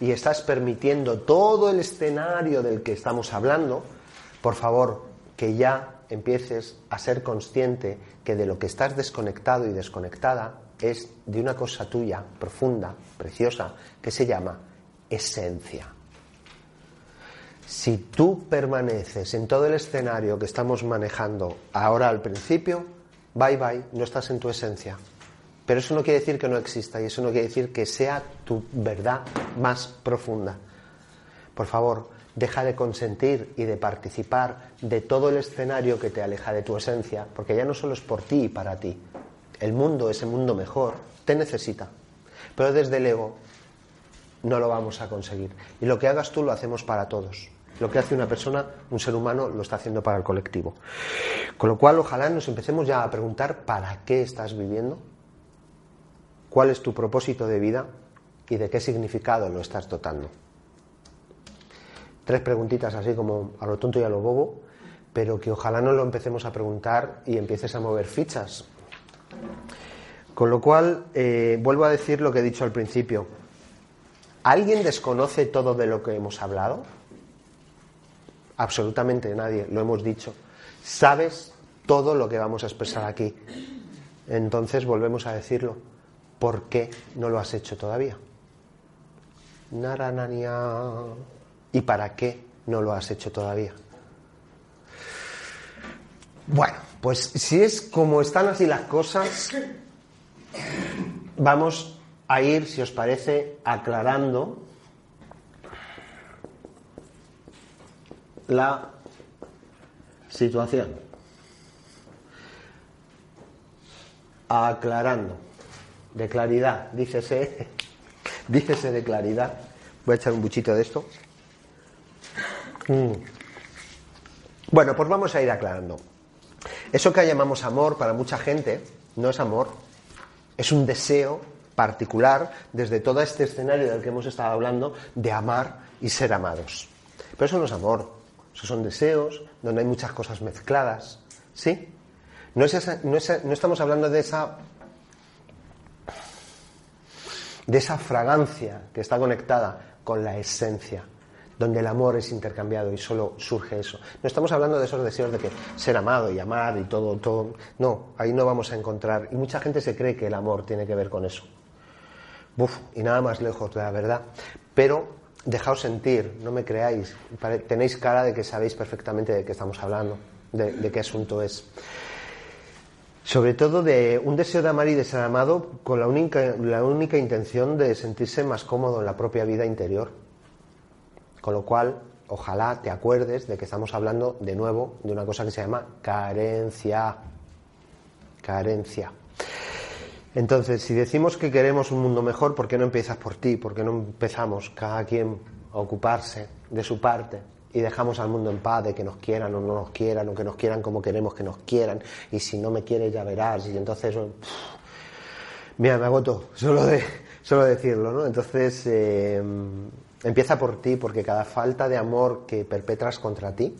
y estás permitiendo todo el escenario del que estamos hablando, por favor, que ya empieces a ser consciente que de lo que estás desconectado y desconectada es de una cosa tuya, profunda, preciosa, que se llama esencia. Si tú permaneces en todo el escenario que estamos manejando ahora al principio, bye bye, no estás en tu esencia. Pero eso no quiere decir que no exista y eso no quiere decir que sea tu verdad más profunda. Por favor, deja de consentir y de participar de todo el escenario que te aleja de tu esencia, porque ya no solo es por ti y para ti. El mundo, ese mundo mejor, te necesita. Pero desde el ego no lo vamos a conseguir. Y lo que hagas tú lo hacemos para todos. Lo que hace una persona, un ser humano, lo está haciendo para el colectivo. Con lo cual, ojalá nos empecemos ya a preguntar para qué estás viviendo, cuál es tu propósito de vida y de qué significado lo estás dotando. Tres preguntitas así como a lo tonto y a lo bobo, pero que ojalá no lo empecemos a preguntar y empieces a mover fichas. Con lo cual, eh, vuelvo a decir lo que he dicho al principio. ¿Alguien desconoce todo de lo que hemos hablado? Absolutamente nadie, lo hemos dicho. Sabes todo lo que vamos a expresar aquí. Entonces volvemos a decirlo. ¿Por qué no lo has hecho todavía? Naranania. ¿Y para qué no lo has hecho todavía? Bueno, pues si es como están así las cosas, vamos a ir, si os parece, aclarando la situación. Aclarando. De claridad, dícese, dícese de claridad. Voy a echar un buchito de esto. Mm. Bueno, pues vamos a ir aclarando. Eso que llamamos amor para mucha gente no es amor, es un deseo particular desde todo este escenario del que hemos estado hablando de amar y ser amados. Pero eso no es amor, esos son deseos donde hay muchas cosas mezcladas, ¿sí? No, es no, no estamos hablando de esa de esa fragancia que está conectada con la esencia donde el amor es intercambiado y solo surge eso. No estamos hablando de esos deseos de que ser amado y amar y todo, todo. No, ahí no vamos a encontrar. Y mucha gente se cree que el amor tiene que ver con eso. Buf, y nada más lejos de la verdad. Pero dejaos sentir, no me creáis. Tenéis cara de que sabéis perfectamente de qué estamos hablando, de, de qué asunto es sobre todo de un deseo de amar y de ser amado con la única, la única intención de sentirse más cómodo en la propia vida interior. Con lo cual, ojalá te acuerdes de que estamos hablando de nuevo de una cosa que se llama carencia. Carencia. Entonces, si decimos que queremos un mundo mejor, ¿por qué no empiezas por ti? ¿Por qué no empezamos cada quien a ocuparse de su parte? Y dejamos al mundo en paz de que nos quieran o no nos quieran, o que nos quieran como queremos que nos quieran, y si no me quieres ya verás, y entonces, mira, me agoto solo de solo decirlo, ¿no? Entonces, eh, Empieza por ti, porque cada falta de amor que perpetras contra ti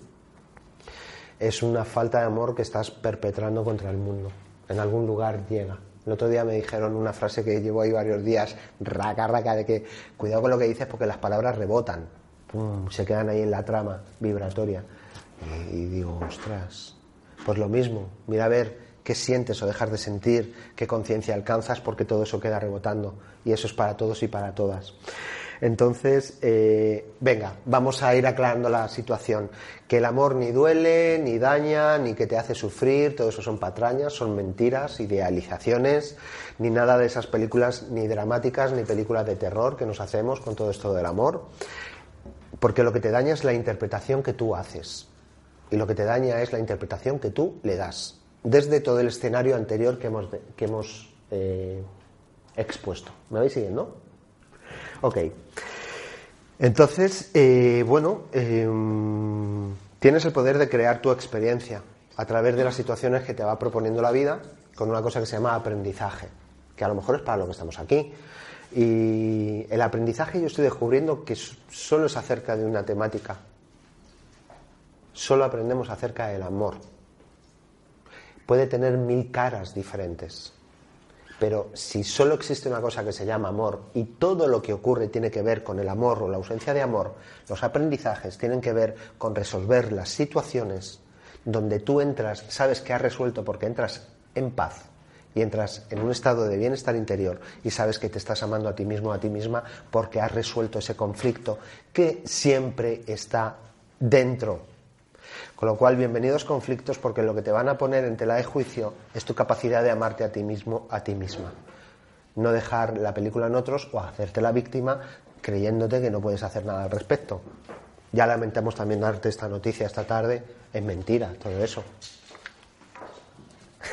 es una falta de amor que estás perpetrando contra el mundo. En algún lugar llega. El otro día me dijeron una frase que llevo ahí varios días, raca, raca, de que cuidado con lo que dices porque las palabras rebotan, se quedan ahí en la trama vibratoria. Y, y digo, ostras, pues lo mismo, mira a ver qué sientes o dejas de sentir, qué conciencia alcanzas, porque todo eso queda rebotando. Y eso es para todos y para todas. Entonces, eh, venga, vamos a ir aclarando la situación. Que el amor ni duele, ni daña, ni que te hace sufrir, todo eso son patrañas, son mentiras, idealizaciones, ni nada de esas películas ni dramáticas, ni películas de terror que nos hacemos con todo esto del amor. Porque lo que te daña es la interpretación que tú haces. Y lo que te daña es la interpretación que tú le das. Desde todo el escenario anterior que hemos, que hemos eh, expuesto. ¿Me vais siguiendo? Ok. Entonces, eh, bueno, em, tienes el poder de crear tu experiencia a través de las situaciones que te va proponiendo la vida con una cosa que se llama aprendizaje, que a lo mejor es para lo que estamos aquí. Y el aprendizaje yo estoy descubriendo que solo es acerca de una temática. Solo aprendemos acerca del amor. Puede tener mil caras diferentes. Pero si solo existe una cosa que se llama amor y todo lo que ocurre tiene que ver con el amor o la ausencia de amor, los aprendizajes tienen que ver con resolver las situaciones donde tú entras, sabes que has resuelto porque entras en paz y entras en un estado de bienestar interior y sabes que te estás amando a ti mismo, a ti misma, porque has resuelto ese conflicto que siempre está dentro con lo cual, bienvenidos conflictos porque lo que te van a poner en tela de juicio es tu capacidad de amarte a ti mismo, a ti misma. No dejar la película en otros o hacerte la víctima creyéndote que no puedes hacer nada al respecto. Ya lamentamos también darte esta noticia esta tarde. Es mentira todo eso.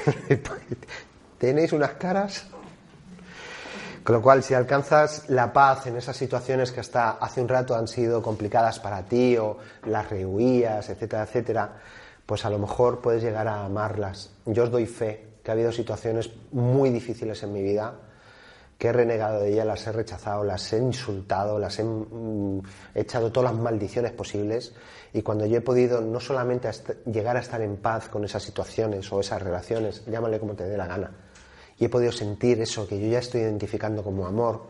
Tenéis unas caras. Con lo cual, si alcanzas la paz en esas situaciones que hasta hace un rato han sido complicadas para ti o las rehuías, etcétera, etcétera, pues a lo mejor puedes llegar a amarlas. Yo os doy fe que ha habido situaciones muy difíciles en mi vida que he renegado de ellas, las he rechazado, las he insultado, las he mm, echado todas las maldiciones posibles y cuando yo he podido no solamente llegar a estar en paz con esas situaciones o esas relaciones, llámale como te dé la gana, y he podido sentir eso que yo ya estoy identificando como amor,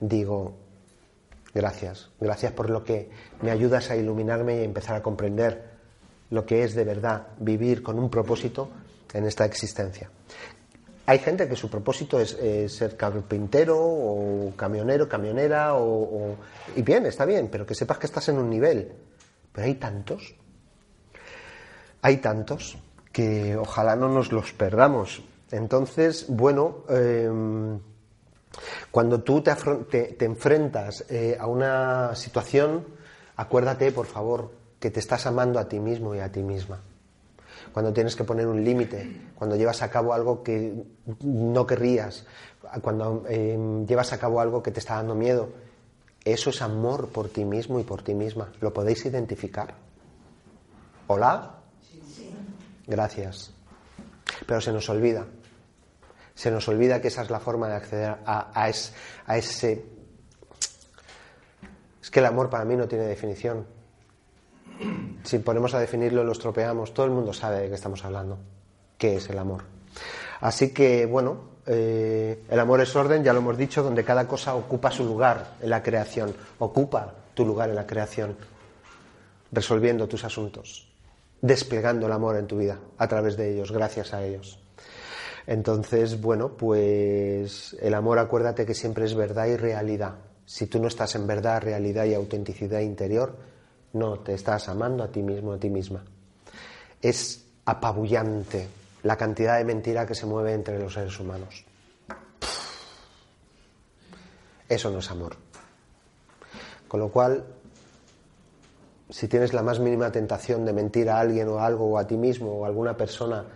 digo, gracias, gracias por lo que me ayudas a iluminarme y a empezar a comprender lo que es de verdad vivir con un propósito en esta existencia. Hay gente que su propósito es ser carpintero o camionero, camionera, o, y bien, está bien, pero que sepas que estás en un nivel. Pero hay tantos, hay tantos que ojalá no nos los perdamos. Entonces, bueno, em, cuando tú te, te, enfrentas eh, a una situación, acuérdate, por favor, que te estás amando a ti mismo y a ti misma cuando tienes que poner un límite, cuando llevas a cabo algo que no querrías, cuando em, llevas a cabo algo que te está dando miedo. Eso es amor por ti mismo y por ti misma. ¿Lo podéis identificar? ¿Hola? Gracias. Pero se nos olvida. Se nos olvida que esa es la forma de acceder a, a ese... Es que el amor para mí no tiene definición si ponemos a definirlo lo estropeamos, todo el mundo sabe de qué estamos hablando, qué es el amor. Así que, bueno, eh, el amor es orden, ya lo hemos dicho, donde cada cosa ocupa su lugar en la creación, ocupa tu lugar en la creación, resolviendo tus asuntos, desplegando el amor en tu vida a través de ellos, gracias a ellos. Entonces, bueno, pues el amor acuérdate que siempre es verdad y realidad. Si tú no estás en verdad, realidad y autenticidad interior, no, te estás amando a ti mismo, a ti misma. Es apabullante la cantidad de mentira que se mueve entre los seres humanos. Eso no es amor. Con lo cual, si tienes la más mínima tentación de mentir a alguien o a algo o a ti mismo o a alguna persona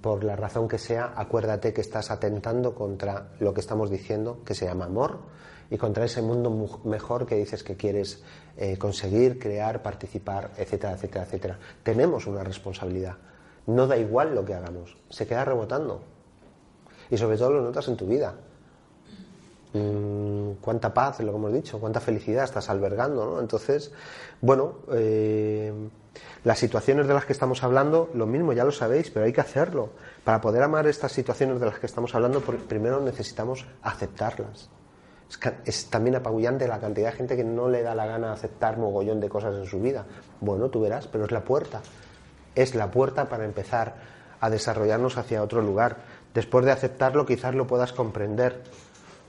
por la razón que sea, acuérdate que estás atentando contra lo que estamos diciendo, que se llama amor, y contra ese mundo mejor que dices que quieres eh, conseguir, crear, participar, etcétera, etcétera, etcétera. Tenemos una responsabilidad. No da igual lo que hagamos, se queda rebotando. Y sobre todo lo notas en tu vida. Mm, cuánta paz, lo que hemos dicho, cuánta felicidad estás albergando, ¿no? Entonces, bueno, eh, las situaciones de las que estamos hablando, lo mismo, ya lo sabéis, pero hay que hacerlo. Para poder amar estas situaciones de las que estamos hablando, primero necesitamos aceptarlas. Es, también apabullante la cantidad de gente que no le da la gana aceptar mogollón de cosas en su vida. Bueno, tú verás, pero es la puerta. Es la puerta para empezar a desarrollarnos hacia otro lugar. Después de aceptarlo, quizás lo puedas comprender.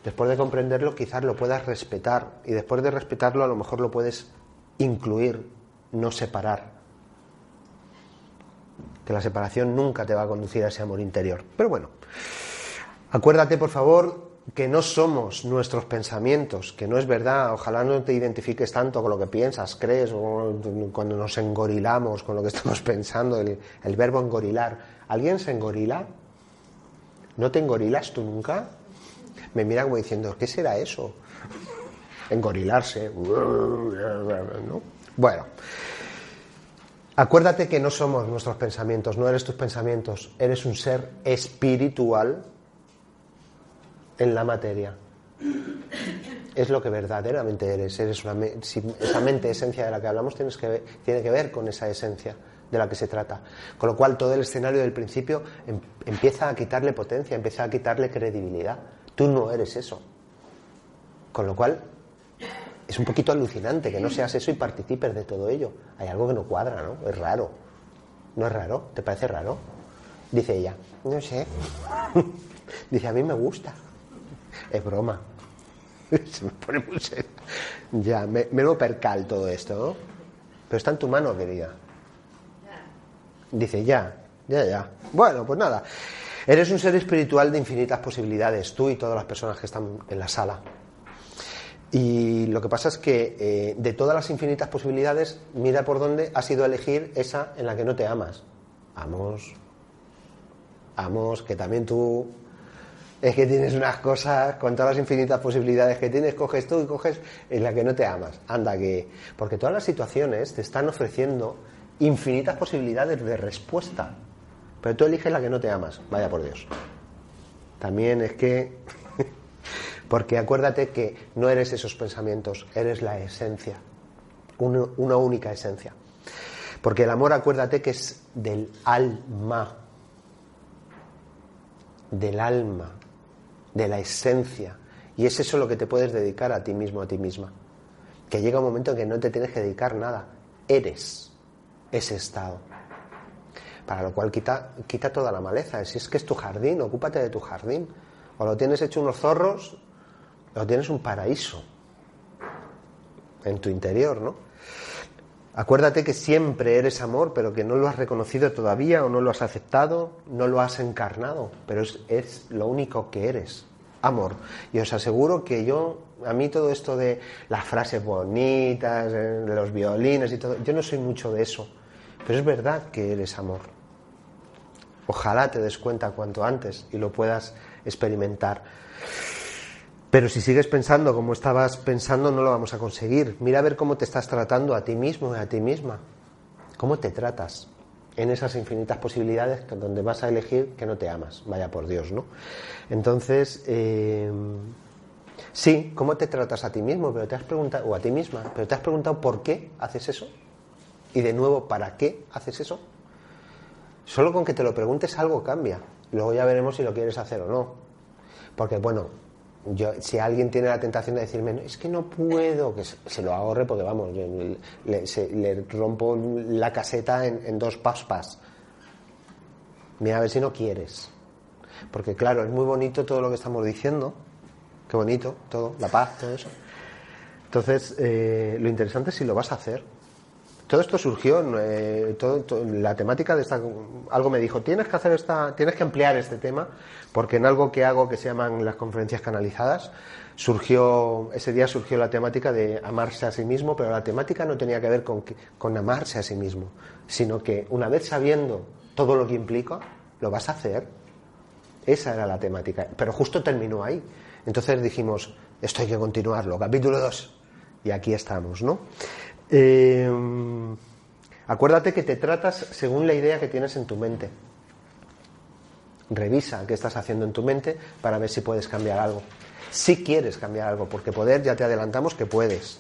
Después de comprenderlo, quizás lo puedas respetar. Y después de respetarlo, a lo mejor lo puedes incluir, no separar. Que la separación nunca te va a conducir a ese amor interior. Pero bueno, acuérdate, por favor, que no somos nuestros pensamientos, que no es verdad, ojalá no te identifiques tanto con lo que piensas, crees, o cuando nos engorilamos con lo que estamos pensando, el, verbo engorilar. ¿Alguien se engorila? ¿No te engorilas tú nunca? Me mira como diciendo, ¿qué será eso? Engorilarse. Bueno, acuérdate que no somos nuestros pensamientos, no eres tus pensamientos, eres un ser espiritual en la materia. Es lo que verdaderamente eres. eres una, esa mente esencia de la que hablamos que, tiene que ver con esa esencia de la que se trata. Con lo cual todo el escenario del principio em, empieza a quitarle potencia, empieza a quitarle credibilidad. Tú no eres eso. Con lo cual es un poquito alucinante que no seas eso y participes de todo ello. Hay algo que no cuadra, ¿no? Es raro. ¿No es raro? ¿Te parece raro? Dice ella. No sé. Dice, a mí me gusta. Es broma. Se me pone muy serio. Ya, me, lo percal todo esto, ¿no? Pero está en tu mano, querida. Dice, ya, ya, ya. Bueno, pues nada. Eres un ser espiritual de infinitas posibilidades, tú y todas las personas que están en la sala. Y lo que pasa es que eh, de todas las infinitas posibilidades, mira por dónde has ido a elegir esa en la que no te amas. Vamos, vamos, que también tú es que tienes unas cosas con todas las infinitas posibilidades que tienes, coges tú y coges en la que no te amas. Anda que, porque todas las situaciones te están ofreciendo infinitas posibilidades de respuesta, pero tú eliges la que no te amas. Vaya por Dios. También es que, porque acuérdate que no eres esos pensamientos, eres la esencia, una, única esencia. Porque el amor, acuérdate que es del alma, del alma, de la esencia. Y es eso lo que te puedes dedicar a ti mismo, a ti misma. Que llega un momento en que no te tienes que dedicar nada. Eres ese estado. Para lo cual quita toda la maleza. Si es que es tu jardín, ocúpate de tu jardín. O lo tienes hecho unos zorros, o tienes un paraíso en tu interior, ¿no? Acuérdate que siempre eres amor, pero que no lo has reconocido todavía o no lo has aceptado, no lo has encarnado, pero es, es, lo único que eres, amor. Y os aseguro que yo, a mí todo esto de las frases bonitas, de los violines y todo, yo no soy mucho de eso, pero es verdad que eres amor. Ojalá te des cuenta cuanto antes y lo puedas experimentar. Pero si sigues pensando como estabas pensando, no lo vamos a conseguir. Mira a ver cómo te estás tratando a ti mismo y a ti misma. ¿Cómo te tratas en esas infinitas posibilidades donde vas a elegir que no te amas? Vaya por Dios, ¿no? Entonces, eh, sí, ¿cómo te tratas a ti mismo? Pero te has preguntado, o a ti misma, pero te has preguntado por qué haces eso. Y de nuevo, ¿para qué haces eso? Solo con que te lo preguntes algo cambia. Luego ya veremos si lo quieres hacer o no. Porque, bueno, yo, si alguien tiene la tentación de decirme, es que no puedo, que se, lo ahorre porque vamos, le, se, le rompo la caseta en, en, dos paspas. Mira a ver si no quieres. Porque claro, es muy bonito todo lo que estamos diciendo. Qué bonito, todo, la paz, todo eso. Entonces, eh, lo interesante es si lo vas a hacer. Todo esto surgió, eh, la temática de esta, algo me dijo, tienes que hacer esta, tienes que ampliar este tema, porque en algo que hago que se llaman las conferencias canalizadas, surgió, ese día surgió la temática de amarse a sí mismo, pero la temática no tenía que ver con, con amarse a sí mismo, sino que una vez sabiendo todo lo que implica, lo vas a hacer. Esa era la temática, pero justo terminó ahí. Entonces dijimos, esto hay que continuarlo, capítulo 2. Y aquí estamos, ¿no? Eh, acuérdate que te tratas según la idea que tienes en tu mente. Revisa qué estás haciendo en tu mente para ver si puedes cambiar algo. Si quieres cambiar algo, porque poder ya te adelantamos que puedes.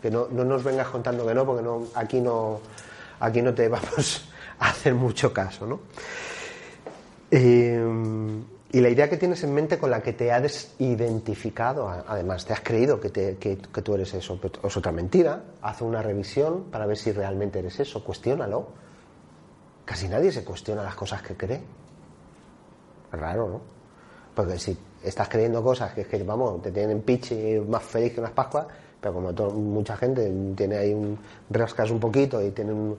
Que no, no nos vengas contando que no, porque no, aquí no, aquí no te vamos a hacer mucho caso, ¿no? Eh, y la idea que tienes en mente con la que te has identificado, además, te has creído que, te, que, que, tú eres eso, es otra mentira. Haz una revisión para ver si realmente eres eso, cuestiónalo. Casi nadie se cuestiona las cosas que cree. Raro, ¿no? Porque si estás creyendo cosas que vamos, te tienen pichi más feliz que unas Pascuas, pero como mucha gente tiene ahí un. rascas un poquito y tiene un,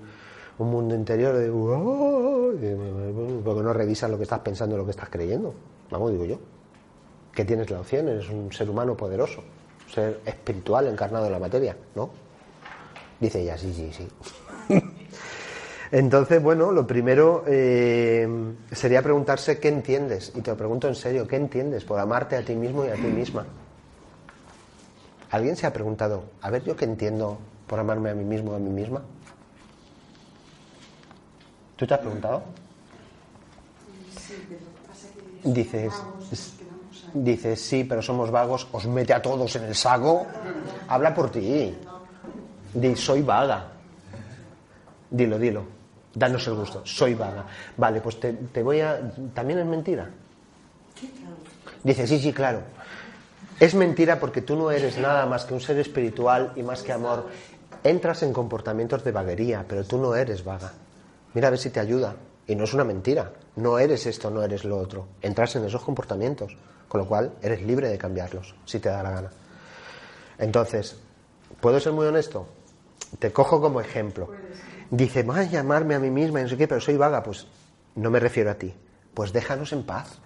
un mundo interior de. Porque no revisas lo que estás pensando, lo que estás creyendo. Vamos, digo yo. Que tienes la opción, eres un ser humano poderoso, ser espiritual encarnado en la materia, ¿no? Dice ella, sí, sí, sí. Entonces, bueno, lo primero eh, sería preguntarse qué entiendes. Y te lo pregunto en serio, ¿qué entiendes por amarte a ti mismo y a ti misma? ¿Alguien se ha preguntado, a ver, yo qué entiendo por amarme a mí mismo, a mí misma? ¿Tú te has preguntado? Dices, dices, sí, pero somos vagos, os mete a todos en el saco. Habla por ti. Di, soy vaga. Dilo, dilo. Danos el gusto. Soy vaga. Vale, pues te, te voy a. ¿También es mentira? Dice, sí, sí, claro. Es mentira porque tú no eres nada más que un ser espiritual y más que amor. Entras en comportamientos de vaguería, pero tú no eres vaga. Mira a ver si te ayuda. Y no es una mentira. No eres esto, no eres lo otro. Entras en esos comportamientos. Con lo cual, eres libre de cambiarlos, si te da la gana. Entonces, ¿puedo ser muy honesto? Te cojo como ejemplo. Dice, a llamarme a mí misma y no sé qué, pero soy vaga. Pues no me refiero a ti. Pues déjanos en paz.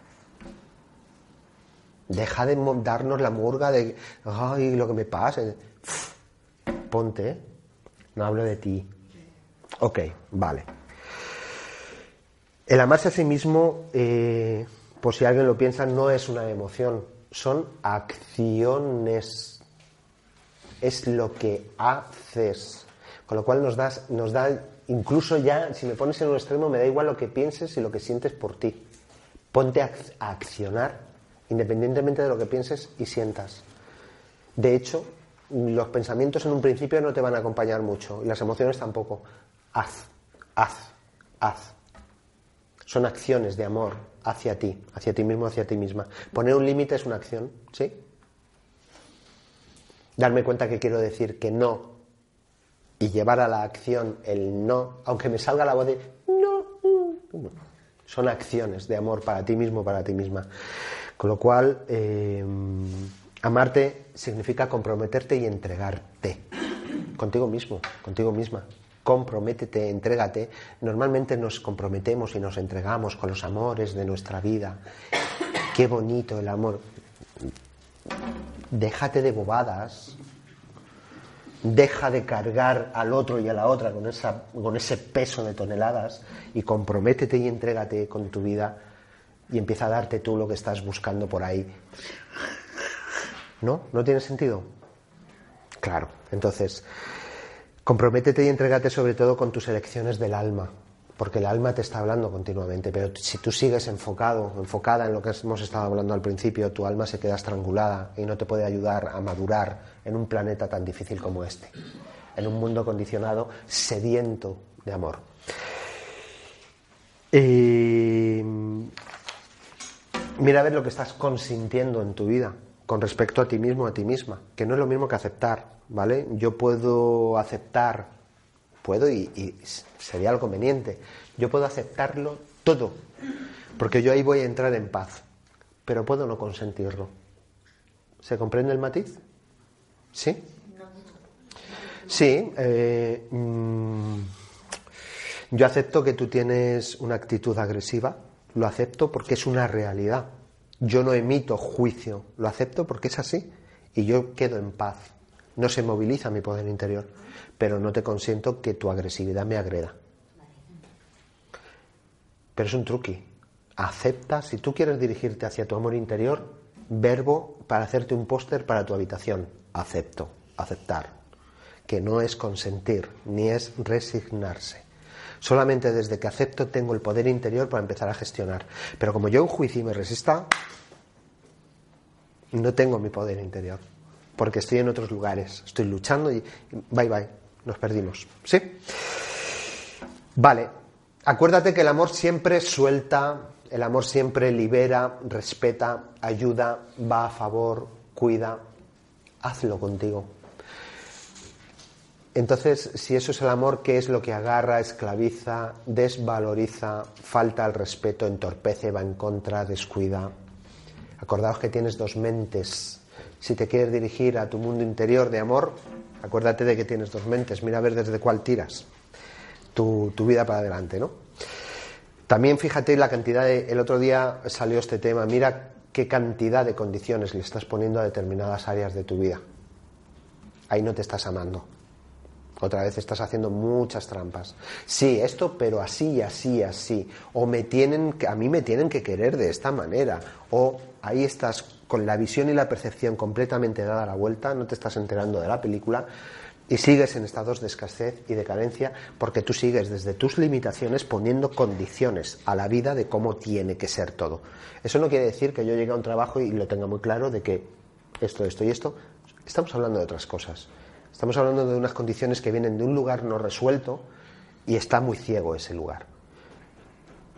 Deja de darnos la murga de, ay, lo que me pasa. Ponte, no hablo de ti. Ok, vale. El amarse a sí mismo, eh, por si alguien lo piensa, no es una emoción, son acciones. Es lo que haces. Con lo cual nos, das, nos da, incluso ya, si me pones en un extremo, me da igual lo que pienses y lo que sientes por ti. Ponte a, a accionar, independientemente de lo que pienses y sientas. De hecho, los pensamientos en un principio no te van a acompañar mucho y las emociones tampoco. Haz, haz, haz. Son acciones de amor hacia ti, hacia ti mismo, hacia ti misma. Poner un límite es una acción, ¿sí? Darme cuenta que quiero decir que no y llevar a la acción el no, aunque me salga la voz de no, son acciones de amor para ti mismo, para ti misma. Con lo cual, eh, amarte significa comprometerte y entregarte contigo mismo, contigo misma. Comprométete, entrégate. Normalmente nos comprometemos y nos entregamos con los amores de nuestra vida. Qué bonito el amor. Déjate de bobadas. Deja de cargar al otro y a la otra con, esa, con ese peso de toneladas y comprométete y entrégate con tu vida y empieza a darte tú lo que estás buscando por ahí. ¿No? ¿No tiene sentido? Claro. Entonces, comprométete y entrégate sobre todo con tus elecciones del alma, porque el alma te está hablando continuamente, pero si tú sigues enfocado, enfocada en lo que hemos estado hablando al principio, tu alma se queda estrangulada y no te puede ayudar a madurar en un planeta tan difícil como este, en un mundo condicionado, sediento de amor. Y mira a ver lo que estás consintiendo en tu vida con respecto a ti mismo, a ti misma, que no es lo mismo que aceptar, ¿vale? Yo puedo aceptar, puedo y, sería lo conveniente, yo puedo aceptarlo todo, porque yo ahí voy a entrar en paz, pero puedo no consentirlo. ¿Se comprende el matiz? ¿Sí? Sí, eh, mm, yo acepto que tú tienes una actitud agresiva, lo acepto porque es una realidad. Yo no emito juicio, lo acepto porque es así y yo quedo en paz. No se moviliza mi poder interior, pero no te consiento que tu agresividad me agreda. Pero es un truqui. Acepta, si tú quieres dirigirte hacia tu amor interior, verbo para hacerte un póster para tu habitación. Acepto, aceptar. Que no es consentir, ni es resignarse. Solamente desde que acepto tengo el poder interior para empezar a gestionar. Pero como yo juicio y me resista, no tengo mi poder interior. Porque estoy en otros lugares. Estoy luchando y bye bye. Nos perdimos. ¿Sí? Vale. Acuérdate que el amor siempre suelta, el amor siempre libera, respeta, ayuda, va a favor, cuida. Hazlo contigo. Entonces, si eso es el amor, ¿qué es lo que agarra, esclaviza, desvaloriza, falta al respeto, entorpece, va en contra, descuida? Acordaos que tienes dos mentes. Si te quieres dirigir a tu mundo interior de amor, acuérdate de que tienes dos mentes. Mira a ver desde cuál tiras tu, tu vida para adelante, ¿no? También fíjate la cantidad de... El otro día salió este tema. Mira qué cantidad de condiciones le estás poniendo a determinadas áreas de tu vida. Ahí no te estás amando. Otra vez estás haciendo muchas trampas. Sí, esto, pero así, así, así. O me tienen, a mí me tienen que querer de esta manera. O ahí estás con la visión y la percepción completamente dada la vuelta, no te estás enterando de la película y sigues en estados de escasez y de carencia porque tú sigues desde tus limitaciones poniendo condiciones a la vida de cómo tiene que ser todo. Eso no quiere decir que yo llegue a un trabajo y lo tenga muy claro de que esto, esto y esto. Estamos hablando de otras cosas. Estamos hablando de unas condiciones que vienen de un lugar no resuelto y está muy ciego ese lugar.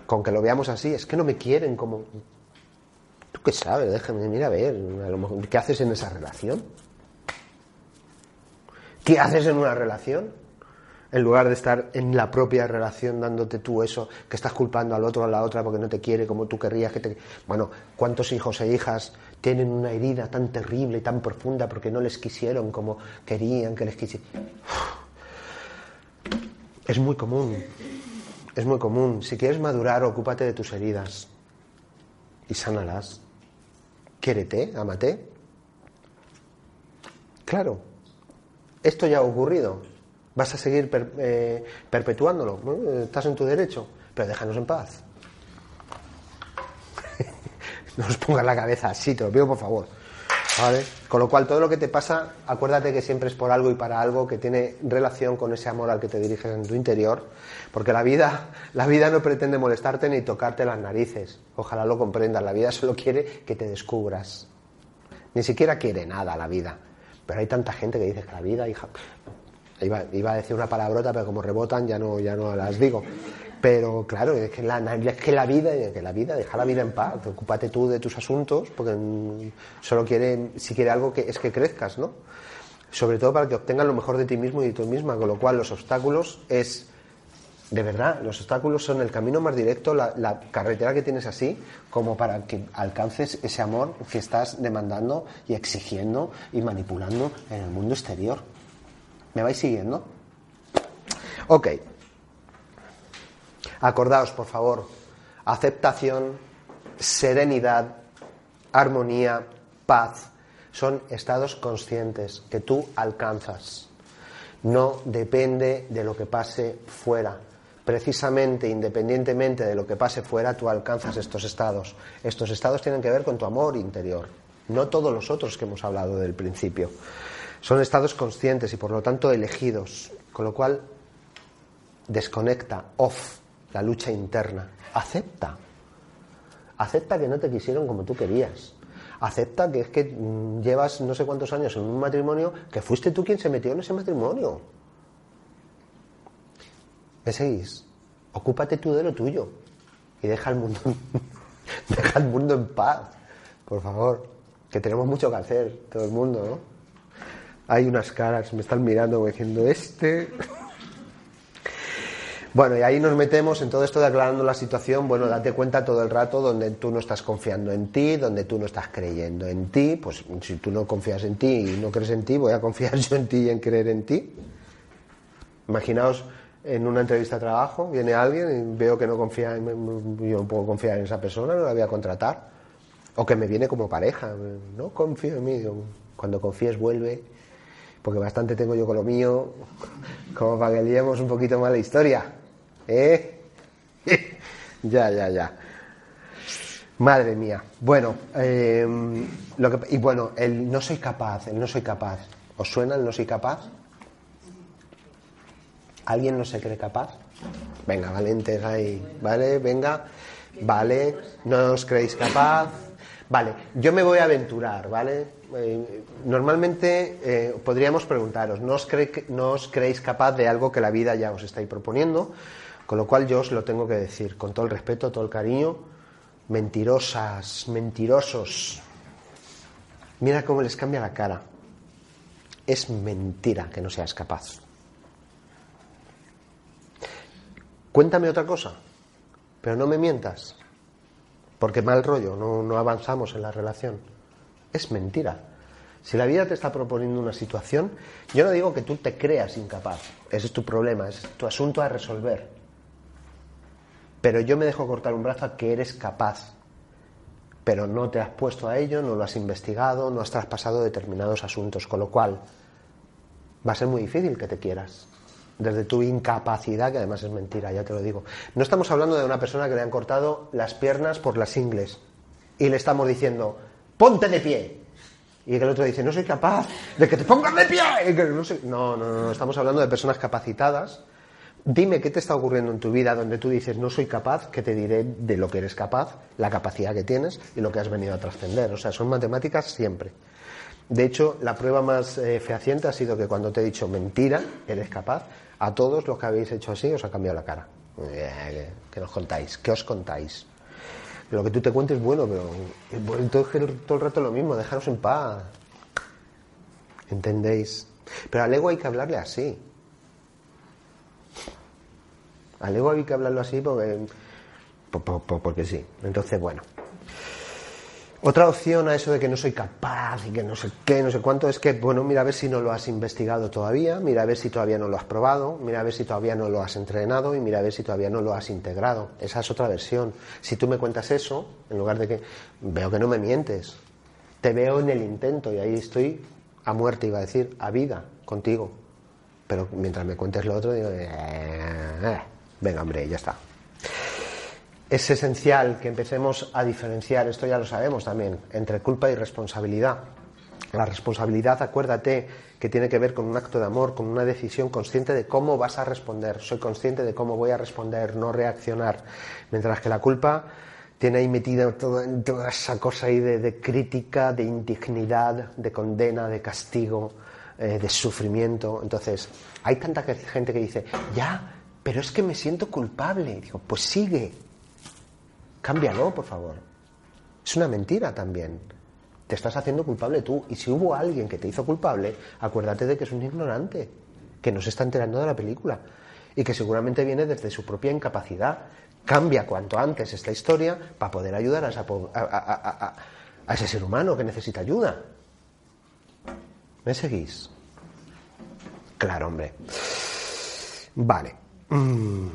Con que lo veamos así, es que no me quieren como... ¿Tú qué sabes? Déjame, mira a ver, a lo mejor, ¿qué haces en esa relación? ¿Qué haces en una relación? En lugar de estar en la propia relación dándote tú eso, que estás culpando al otro o a la otra porque no te quiere como tú querrías que te... Bueno, ¿cuántos hijos e hijas tienen una herida tan terrible y tan profunda porque no les quisieron como querían que les quisieran? Es muy común, es muy común. Si quieres madurar, ocúpate de tus heridas. y sánalas. Quiérete, amate. Claro, esto ya ha ocurrido. ¿Vas a seguir eh, perpetuándolo? Estás en tu derecho, pero déjanos en paz. no os pongas la cabeza así, te lo pido por favor. ¿Vale? Con lo cual, todo lo que te pasa, acuérdate que siempre es por algo y para algo que tiene relación con ese amor al que te diriges en tu interior, porque la vida, la vida no pretende molestarte ni tocarte las narices. Ojalá lo comprendas. La vida solo quiere que te descubras. Ni siquiera quiere nada la vida. Pero hay tanta gente que dice que la vida, hija. Iba, iba a decir una palabrota, pero como rebotan ya no, ya no las digo. Pero claro, es que la, es que la vida, vida, deja la vida en paz, ocúpate tú de tus asuntos, porque solo quiere, si quiere algo que es que crezcas, ¿no? Sobre todo para que obtengas lo mejor de ti mismo y de tú misma, con lo cual los obstáculos es, de verdad, los obstáculos son el camino más directo, la, la carretera que tienes así, como para que alcances ese amor que estás demandando y exigiendo y manipulando en el mundo exterior. ¿Me vais siguiendo? Ok. Acordaos, por favor, aceptación, serenidad, armonía, paz, son estados conscientes que tú alcanzas. No depende de lo que pase fuera. Precisamente, independientemente de lo que pase fuera, tú alcanzas estos estados. Estos estados tienen que ver con tu amor interior, no todos los otros que hemos hablado del principio. Son estados conscientes y por lo tanto elegidos, con lo cual desconecta, off, la lucha interna. Acepta. Acepta que no te quisieron como tú querías. Acepta que es que mm, llevas no sé cuántos años en un matrimonio que fuiste tú quien se metió en ese matrimonio. ¿Me seguís? Ocúpate tú de lo tuyo y deja el mundo, deja el mundo en paz, por favor, que tenemos mucho que hacer, todo el mundo, ¿no? Hay unas caras, me están mirando diciendo, este... Bueno, y ahí nos metemos en todo esto de aclarando la situación. Bueno, date cuenta todo el rato donde tú no estás confiando en ti, donde tú no estás creyendo en ti. Pues si tú no confías en ti y no crees en ti, voy a confiar yo en ti y en creer en ti. Imaginaos en una entrevista de trabajo, viene alguien y veo que no confía en yo no puedo confiar en esa persona, no la voy a contratar. O que me viene como pareja, no confío en mí. Cuando confíes, vuelve, porque bastante tengo yo con lo mío, como para que liemos un poquito más la historia. ¿Eh? ya, ya, ya. Madre mía. Bueno, eh, lo que, y bueno, el no soy capaz, el no soy capaz. ¿Os suena el no soy capaz? ¿Alguien no se cree capaz? Venga, valientes ahí, ¿vale? Venga, vale, no os creéis capaz. Vale, yo me voy a aventurar, ¿vale? Eh, normalmente eh, podríamos preguntaros, ¿no os, ¿no os creéis capaz de algo que la vida ya os estáis proponiendo? Con lo cual yo os lo tengo que decir, con todo el respeto, todo el cariño, mentirosas, mentirosos. Mira cómo les cambia la cara. Es mentira que no seas capaz. Cuéntame otra cosa, pero no me mientas, porque mal rollo, no, no avanzamos en la relación. Es mentira. Si la vida te está proponiendo una situación, yo no digo que tú te creas incapaz, ese es tu problema, es tu asunto a resolver. Pero yo me dejo cortar un brazo a que eres capaz, pero no te has puesto a ello, no lo has investigado, no has traspasado determinados asuntos, con lo cual va a ser muy difícil que te quieras. Desde tu incapacidad, que además es mentira, ya te lo digo. No estamos hablando de una persona que le han cortado las piernas por las ingles y le estamos diciendo, ponte de pie. Y el otro dice, no soy capaz de que te pongas de pie. No, no, no, no, estamos hablando de personas capacitadas. Dime qué te está ocurriendo en tu vida donde tú dices, no soy capaz, que te diré de lo que eres capaz, la capacidad que tienes y lo que has venido a trascender. O sea, son matemáticas siempre. De hecho, la prueba más eh, fehaciente ha sido que cuando te he dicho mentira, eres capaz, a todos los que habéis hecho así os ha cambiado la cara. ¿Qué nos contáis? ¿Qué os contáis? Lo que tú te cuentes es bueno, pero eh, entonces todo el rato lo mismo, dejaros en paz. ¿Entendéis? Pero al ego hay que hablarle así. Al ego hay que hablarlo así porque, po- po- po- porque sí. Entonces, bueno. Otra opción a eso de que no soy capaz y que no sé qué, no sé cuánto, es que, bueno, mira a ver si no lo has investigado todavía, mira a ver si todavía no lo has probado, mira a ver si todavía no lo has entrenado y mira a ver si todavía no lo has integrado. Esa es otra versión. Si tú me cuentas eso, en lugar de que veo que no me mientes, te veo en el intento y ahí estoy a muerte, iba a decir, a vida contigo. Pero mientras me cuentes lo otro, digo, eh, eh, venga, hombre, ya está es esencial que empecemos a diferenciar, esto ya lo sabemos también, entre culpa y responsabilidad. La responsabilidad, acuérdate, que tiene que ver con un acto de amor, con una decisión consciente de cómo vas a responder. Soy consciente de cómo voy a responder, no reaccionar. Mientras que la culpa tiene ahí metida toda, esa cosa ahí de, crítica, de indignidad, de condena, de castigo, eh, de sufrimiento. Entonces, hay tanta gente que dice, ya, pero es que me siento culpable. Digo, pues sigue, Cámbialo, por favor. Es una mentira también. Te estás haciendo culpable tú. Y si hubo alguien que te hizo culpable, acuérdate de que es un ignorante, que no se está enterando de la película y que seguramente viene desde su propia incapacidad. Cambia cuanto antes esta historia para poder ayudar a, ese ser humano que necesita ayuda. ¿Me seguís? Claro, hombre. Vale. Mm.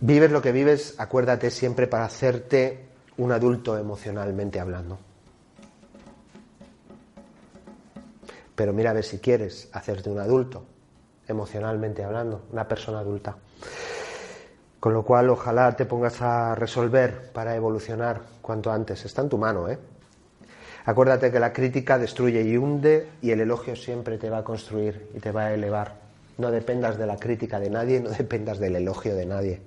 Vives lo que vives, acuérdate siempre para hacerte un adulto emocionalmente hablando. Pero mira a ver si quieres hacerte un adulto, emocionalmente hablando, una persona adulta. Con lo cual, ojalá te pongas a resolver para evolucionar cuanto antes. Está en tu mano, ¿eh? Acuérdate que la crítica destruye y hunde y el elogio siempre te va a construir y te va a elevar. No dependas de la crítica de nadie, no dependas del elogio de nadie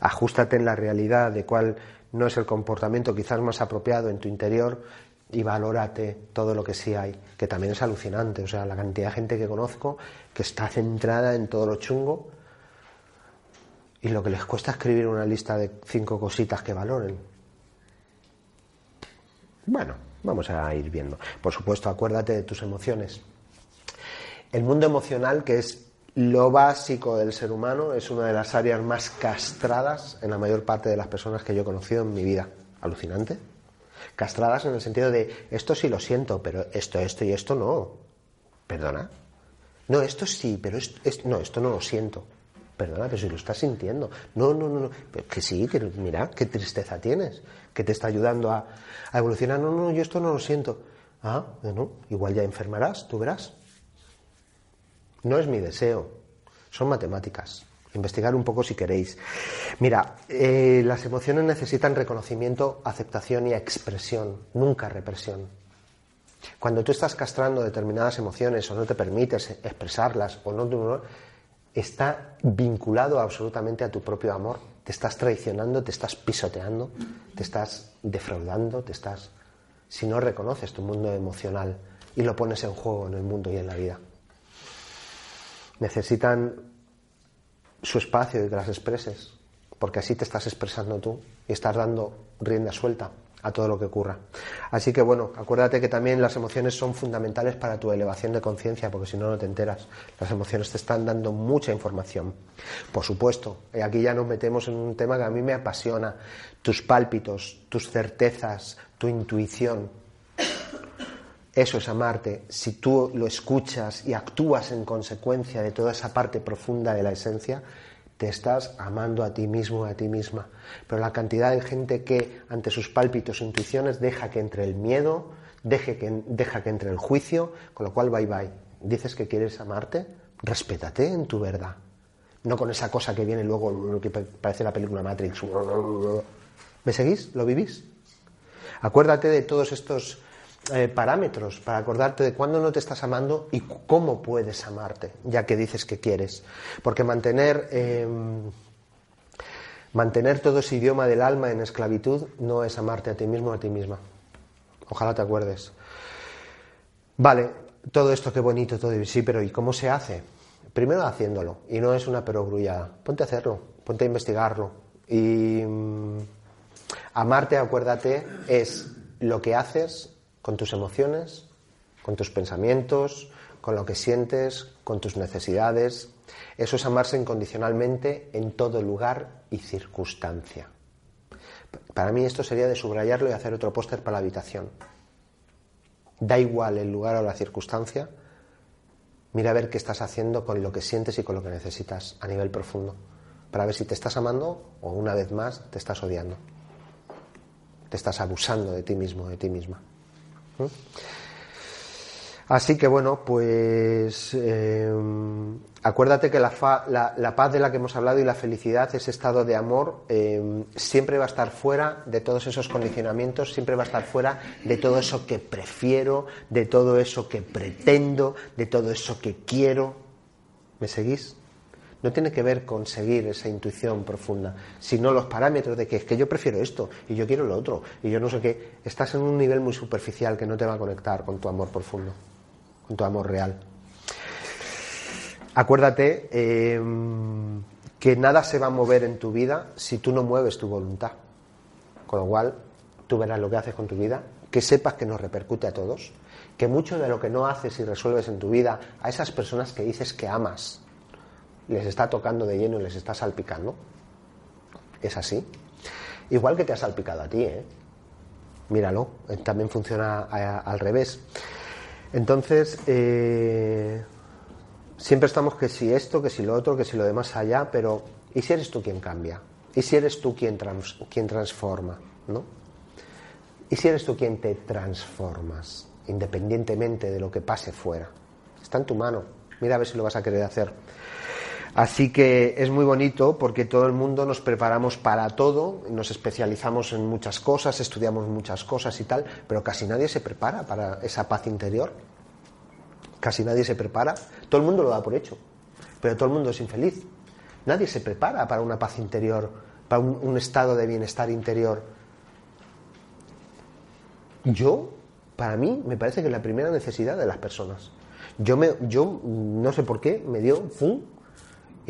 ajustate en la realidad de cuál no es el comportamiento quizás más apropiado en tu interior y valórate todo lo que sí hay, que también es alucinante. O sea, la cantidad de gente que conozco que está centrada en todo lo chungo y lo que les cuesta escribir una lista de cinco cositas que valoren. Bueno, vamos a ir viendo. Por supuesto, acuérdate de tus emociones. El mundo emocional, que es lo básico del ser humano es una de las áreas más castradas en la mayor parte de las personas que yo he conocido en mi vida. Alucinante. Castradas en el sentido de esto sí lo siento, pero esto, esto y esto no. Perdona. No, esto sí, pero esto, no, esto no lo siento. Perdona, pero si lo estás sintiendo. No, no, no, no. que sí, que mira, qué tristeza tienes, que te está ayudando a, a evolucionar. No, no, yo esto no lo siento. Ah, bueno, igual ya enfermarás, tú verás. No es mi deseo, son matemáticas. Investigar un poco si queréis. Mira, eh, las emociones necesitan reconocimiento, aceptación y expresión, nunca represión. Cuando tú estás castrando determinadas emociones o no te permites expresarlas o no, está vinculado absolutamente a tu propio amor. Te estás traicionando, te estás pisoteando, te estás defraudando, te estás. Si no reconoces tu mundo emocional y lo pones en juego en el mundo y en la vida necesitan su espacio y que las expreses, porque así te estás expresando tú y estás dando rienda suelta a todo lo que ocurra. Así que bueno, acuérdate que también las emociones son fundamentales para tu elevación de conciencia, porque si no, no te enteras. Las emociones te están dando mucha información. Por supuesto, y aquí ya nos metemos en un tema que a mí me apasiona, tus pálpitos, tus certezas, tu intuición, eso es amarte. Si tú lo escuchas y actúas en consecuencia de toda esa parte profunda de la esencia, te estás amando a ti mismo, a ti misma. Pero la cantidad de gente que ante sus pálpitos intuiciones deja que entre el miedo, deje que, deja que entre el juicio, con lo cual bye bye. Dices que quieres amarte, respétate en tu verdad. No con esa cosa que viene luego, lo que parece la película Matrix. ¿Me seguís? ¿Lo vivís? Acuérdate de todos estos eh, parámetros para acordarte de cuándo no te estás amando y cómo puedes amarte, ya que dices que quieres. Porque mantener, em, mantener todo ese idioma del alma en esclavitud no es amarte a ti mismo o a ti misma. Ojalá te acuerdes. Vale, todo esto qué bonito, todo sí, pero ¿y cómo se hace? Primero haciéndolo, y no es una perogrullada. Ponte a hacerlo, ponte a investigarlo. Y mm, amarte, acuérdate, es lo que haces con tus emociones, con tus pensamientos, con lo que sientes, con tus necesidades. Eso es amarse incondicionalmente en todo lugar y circunstancia. Para mí esto sería de subrayarlo y hacer otro póster para la habitación. Da igual el lugar o la circunstancia, mira a ver qué estás haciendo con lo que sientes y con lo que necesitas a nivel profundo, para ver si te estás amando o una vez más te estás odiando, te estás abusando de ti mismo, de ti misma. ¿Mm? Así que bueno, pues eh, acuérdate que la, paz de la que hemos hablado y la felicidad, ese estado de amor, eh, siempre va a estar fuera de todos esos condicionamientos, siempre va a estar fuera de todo eso que prefiero, de todo eso que pretendo, de todo eso que quiero. ¿Me seguís? No tiene que ver con seguir esa intuición profunda, sino los parámetros de que es que yo prefiero esto y yo quiero lo otro y yo no sé qué. Estás en un nivel muy superficial que no te va a conectar con tu amor profundo tu amor real. Acuérdate eh, que nada se va a mover en tu vida si tú no mueves tu voluntad. Con lo cual, tú verás lo que haces con tu vida, que sepas que nos repercute a todos, que mucho de lo que no haces y resuelves en tu vida, a esas personas que dices que amas, les está tocando de lleno y les está salpicando. Es así. Igual que te ha salpicado a ti, ¿eh? Míralo, también funciona al revés. Entonces, eh, siempre estamos que si esto, que si lo otro, que si lo demás allá, pero ¿y si eres tú quien cambia? ¿Y si eres tú quien, quien transforma? ¿no? ¿Y si eres tú quien te transformas, independientemente de lo que pase fuera? Está en tu mano. Mira a ver si lo vas a querer hacer. Así que es muy bonito porque todo el mundo nos preparamos para todo, nos especializamos en muchas cosas, estudiamos muchas cosas y tal, pero casi nadie se prepara para esa paz interior. Casi nadie se prepara. Todo el mundo lo da por hecho, pero todo el mundo es infeliz. Nadie se prepara para una paz interior, para un, estado de bienestar interior. Yo, para mí, me parece que es la primera necesidad de las personas. Yo, me, yo no sé por qué, me dio, ¡fum!,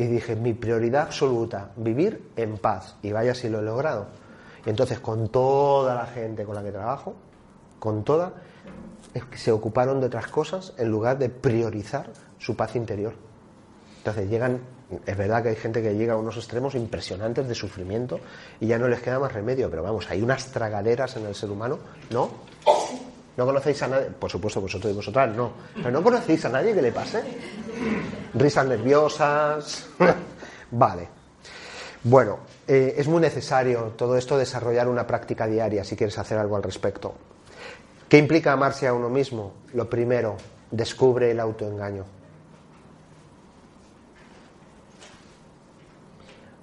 y dije, mi prioridad absoluta, vivir en paz. Y vaya si lo he logrado. Y entonces con toda la gente con la que trabajo, con toda, se ocuparon de otras cosas en lugar de priorizar su paz interior. Entonces llegan, es verdad que hay gente que llega a unos extremos impresionantes de sufrimiento y ya no les queda más remedio, pero vamos, hay unas tragaderas en el ser humano, ¿no? ¿No conocéis a nadie? Por supuesto, vosotros y vosotras no. Pero ¿no conocéis a nadie que le pase? Risas nerviosas. vale. Bueno, eh, es muy necesario todo esto desarrollar una práctica diaria si quieres hacer algo al respecto. ¿Qué implica amarse a uno mismo? Lo primero, descubre el autoengaño.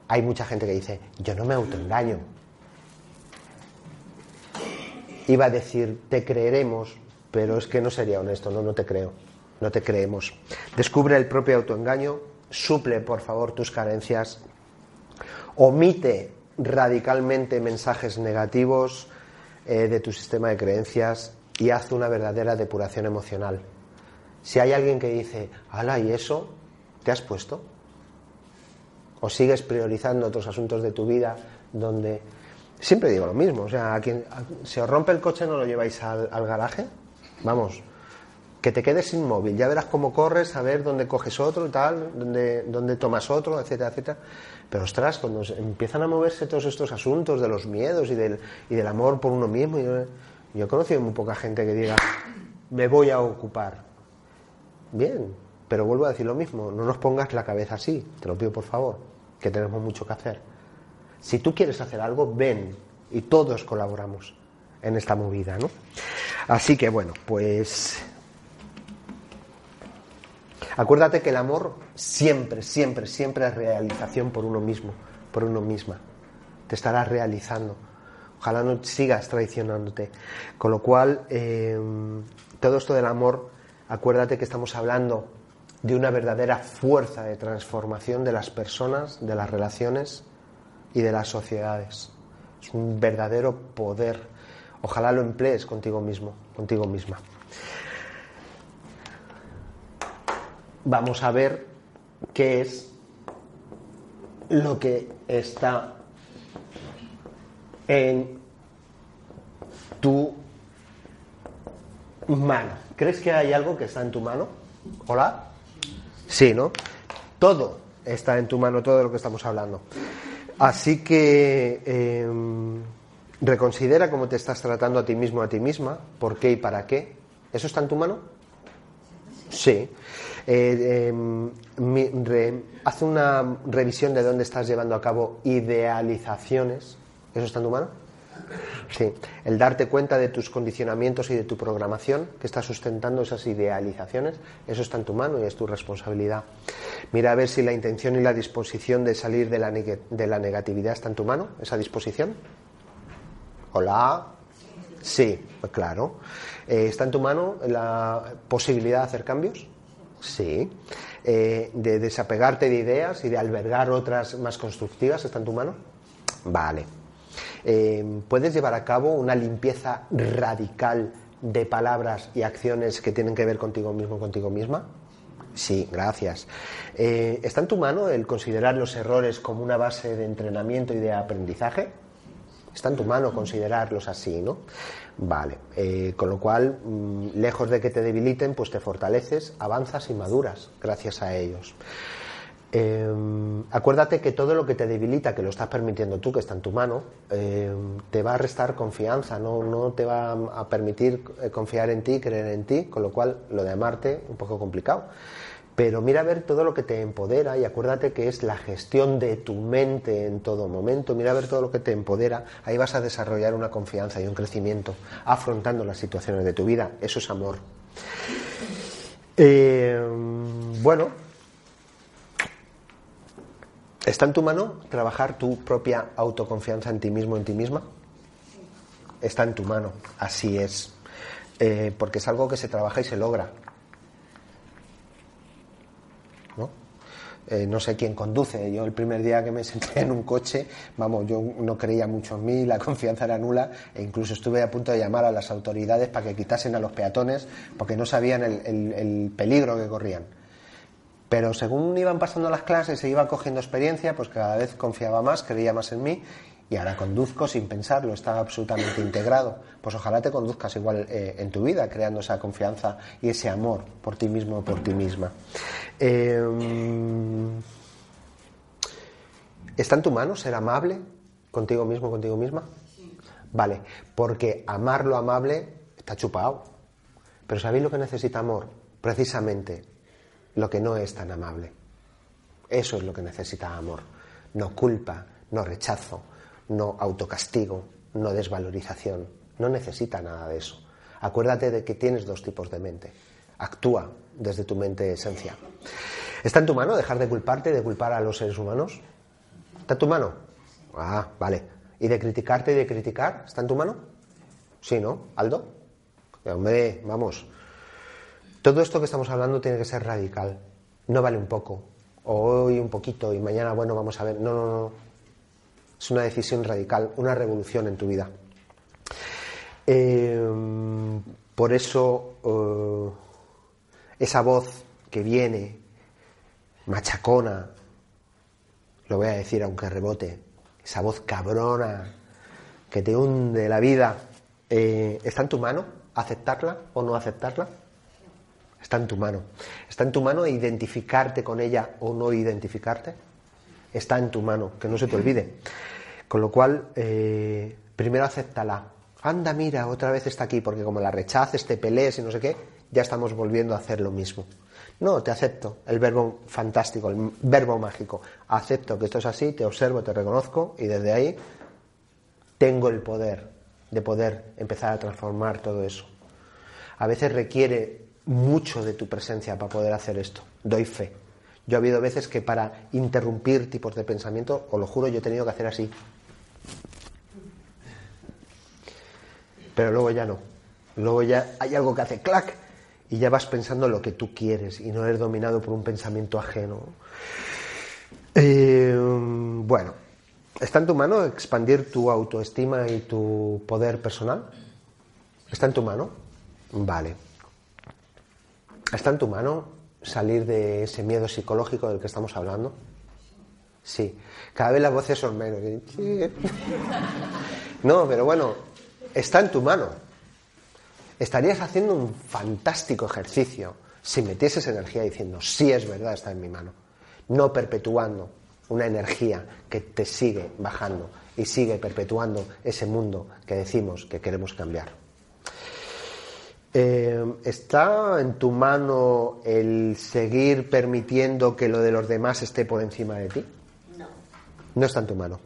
Hay mucha gente que dice, yo no me autoengaño iba a decir, te creeremos, pero es que no sería honesto, no, no te creo, no te creemos. Descubre el propio autoengaño, suple, por favor, tus carencias, omite radicalmente mensajes negativos eh, de tu sistema de creencias y haz una verdadera depuración emocional. Si hay alguien que dice, ala, ¿y eso? ¿Te has puesto? ¿O sigues priorizando otros asuntos de tu vida donde Siempre digo lo mismo, o sea, a quien se os rompe el coche no lo lleváis al, garaje, vamos, que te quedes inmóvil, ya verás cómo corres, a ver dónde coges otro y tal, dónde, dónde tomas otro, etcétera, etcétera. Pero ostras, cuando empiezan a moverse todos estos asuntos de los miedos y del, y del amor por uno mismo, yo, yo he conocido muy poca gente que diga, me voy a ocupar. Bien, pero vuelvo a decir lo mismo, no nos pongas la cabeza así, te lo pido por favor, que tenemos mucho que hacer. Si tú quieres hacer algo, ven y todos colaboramos en esta movida, ¿no? Así que bueno, pues acuérdate que el amor siempre, siempre, siempre es realización por uno mismo, por uno misma. Te estarás realizando. Ojalá no sigas traicionándote. Con lo cual, eh, todo esto del amor, acuérdate que estamos hablando de una verdadera fuerza de transformación de las personas, de las relaciones y de las sociedades. Es un verdadero poder. Ojalá lo emplees contigo mismo, contigo misma. Vamos a ver qué es lo que está en tu mano. ¿Crees que hay algo que está en tu mano? ¿Hola? Sí, ¿no? Todo está en tu mano, todo lo que estamos hablando. Así que em, Reconsidera cómo te estás tratando a ti mismo, a ti misma, por qué y para qué. ¿Eso está en tu mano? Sí. Eh, em, haz una revisión de dónde estás llevando a cabo idealizaciones. ¿Eso está en tu mano? Sí. El darte cuenta de tus condicionamientos y de tu programación que está sustentando esas idealizaciones, eso está en tu mano y es tu responsabilidad. Mira a ver si la intención y la disposición de salir de la, de la negatividad está en tu mano, esa disposición. Hola. Sí, pues claro. Eh, ¿Está en tu mano la posibilidad de hacer cambios? Sí. Eh, ¿De desapegarte de ideas y de albergar otras más constructivas? ¿Está en tu mano? Vale. Eh, ¿Puedes llevar a cabo una limpieza radical de palabras y acciones que tienen que ver contigo mismo, contigo misma? Sí, gracias. Eh, ¿Está en tu mano el considerar los errores como una base de entrenamiento y de aprendizaje? Está en tu mano considerarlos así, ¿no? Vale. Eh, con lo cual, mm, lejos de que te debiliten, pues te fortaleces, avanzas y maduras gracias a ellos. Eh, acuérdate que todo lo que te debilita, que lo estás permitiendo tú, que está en tu mano, eh, te va a restar confianza, no, no te va a permitir eh, confiar en ti, creer en ti, con lo cual lo de amarte un poco complicado. Pero mira a ver todo lo que te empodera y acuérdate que es la gestión de tu mente en todo momento. Mira a ver todo lo que te empodera. Ahí vas a desarrollar una confianza y un crecimiento afrontando las situaciones de tu vida. Eso es amor. Eh, bueno, ¿está en tu mano trabajar tu propia autoconfianza en ti mismo, en ti misma? Está en tu mano, así es. Eh, porque es algo que se trabaja y se logra. ¿no? Eh, no sé quién conduce. Yo el primer día que me senté en un coche, vamos, yo no creía mucho en mí, la confianza era nula e incluso estuve a punto de llamar a las autoridades para que quitasen a los peatones porque no sabían el, el- el peligro que corrían. Pero según iban pasando las clases e iba cogiendo experiencia, pues cada vez confiaba más, creía más en mí y ahora conduzco sin pensarlo, está absolutamente integrado. Pues ojalá te conduzcas igual eh, en tu vida, creando esa confianza y ese amor por ti mismo o por ti misma. Eh, ¿Está en tu mano ser amable contigo mismo, contigo misma? Vale, porque amar lo amable está chupado. Pero ¿sabéis lo que necesita amor? Precisamente lo que no es tan amable. Eso es lo que necesita amor. No culpa, no rechazo, no autocastigo, no desvalorización. No necesita nada de eso. Acuérdate de que tienes dos tipos de mente. Actúa desde tu mente esencia. ¿Está en tu mano dejar de culparte y de culpar a los seres humanos? ¿Está en tu mano? Ah, vale. ¿Y de criticarte y de criticar? ¿Está en tu mano? Sí, ¿no? ¿Aldo? Hombre, vamos. Todo esto que estamos hablando tiene que ser radical. No vale un poco. O hoy un poquito y mañana, bueno, vamos a ver. No, no, no. Es una decisión radical, una revolución en tu vida. Eh, por eso, eh, esa voz que viene, machacona, lo voy a decir aunque rebote, esa voz cabrona que te hunde la vida, eh, ¿está en tu mano aceptarla o no aceptarla? Está en tu mano. ¿Está en tu mano identificarte con ella o no identificarte? Está en tu mano, que no se te olvide. Con lo cual, eh, primero acéptala. Anda, mira, otra vez está aquí, porque como la rechaces, te pelees y no sé qué, ya estamos volviendo a hacer lo mismo. No, te acepto, el verbo fantástico, el verbo mágico. Acepto que esto es así, te observo, te reconozco y desde ahí tengo el poder de poder empezar a transformar todo eso. A veces requiere mucho de tu presencia para poder hacer esto. Doy fe. Yo ha habido veces que para interrumpir tipos de pensamiento, os lo juro, yo he tenido que hacer así. Pero luego ya no. Luego ya hay algo que hace clac y ya vas pensando lo que tú quieres y no eres dominado por un pensamiento ajeno. Eh, bueno, ¿está en tu mano expandir tu autoestima y tu poder personal? ¿Está en tu mano? Vale. ¿Está en tu mano salir de ese miedo psicológico del que estamos hablando? Sí. Cada vez las voces son menos. No, pero bueno, está en tu mano. Estarías haciendo un fantástico ejercicio si metieses energía diciendo, sí es verdad, está en mi mano. No perpetuando una energía que te sigue bajando y sigue perpetuando ese mundo que decimos que queremos cambiar. Eh, ¿Está en tu mano el seguir permitiendo que lo de los demás esté por encima de ti? No. No está en tu mano.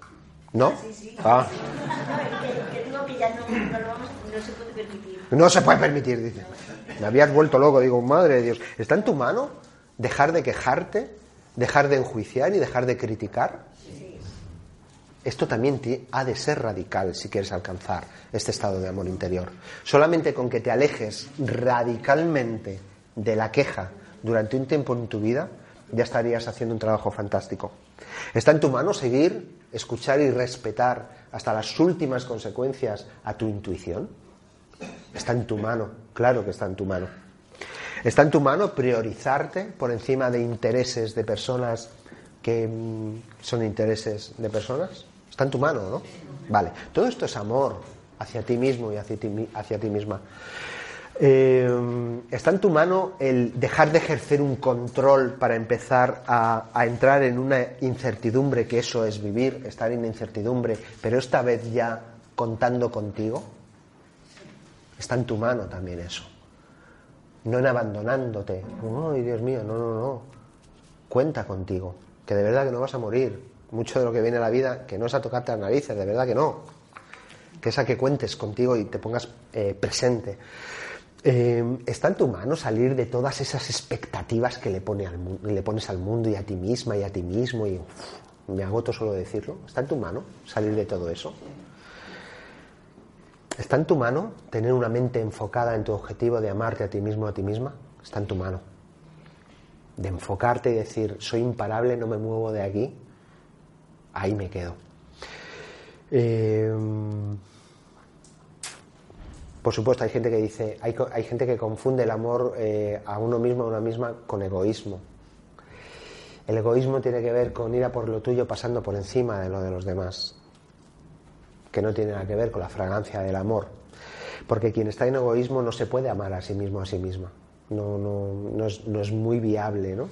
¿No? Ah, sí, sí. Ah, No, que, que digo que ya no, no, lo vamos, no se puede permitir. no se puede permitir, dice. Me habías vuelto loco, digo, madre de Dios. ¿Está en tu mano dejar de quejarte, dejar de enjuiciar y dejar de criticar? Esto también ha de ser radical si quieres alcanzar este estado de amor interior. Solamente con que te alejes radicalmente de la queja durante un tiempo en tu vida, ya estarías haciendo un trabajo fantástico. Está en tu mano seguir, escuchar y respetar hasta las últimas consecuencias a tu intuición. Está en tu mano, claro que está en tu mano. Está en tu mano priorizarte por encima de intereses de personas que mm, son intereses de personas. Está en tu mano, ¿no? Vale. Todo esto es amor hacia ti mismo y hacia ti, hacia ti misma. Eh, está en tu mano el dejar de ejercer un control para empezar a, a entrar en una incertidumbre, que eso es vivir, estar en incertidumbre, pero esta vez ya contando contigo. Está en tu mano también eso. No en abandonándote. Ay, Dios mío, no, no, no. Cuenta contigo. Que de verdad que no vas a morir. Mucho de lo que viene a la vida, que no es a tocarte las narices, de verdad que no. Que es a que cuentes contigo y te pongas eh, presente. Eh, está en tu mano salir de todas esas expectativas que le, pone al le pones al mundo y a ti misma y a ti mismo. Y me agoto solo de decirlo. Está en tu mano salir de todo eso. ¿Está en tu mano tener una mente enfocada en tu objetivo de amarte a ti mismo, a ti misma? Está en tu mano. De enfocarte y decir, soy imparable, no me muevo de aquí, ahí me quedo. Eh, por supuesto, hay gente que dice, hay, hay gente que confunde el amor eh, a uno mismo, a una misma, con egoísmo. El egoísmo tiene que ver con ir a por lo tuyo pasando por encima de lo de los demás que no tiene nada que ver con la fragancia del amor. Porque quien está en egoísmo no se puede amar a sí mismo a sí misma. No, es, no es muy viable, ¿no?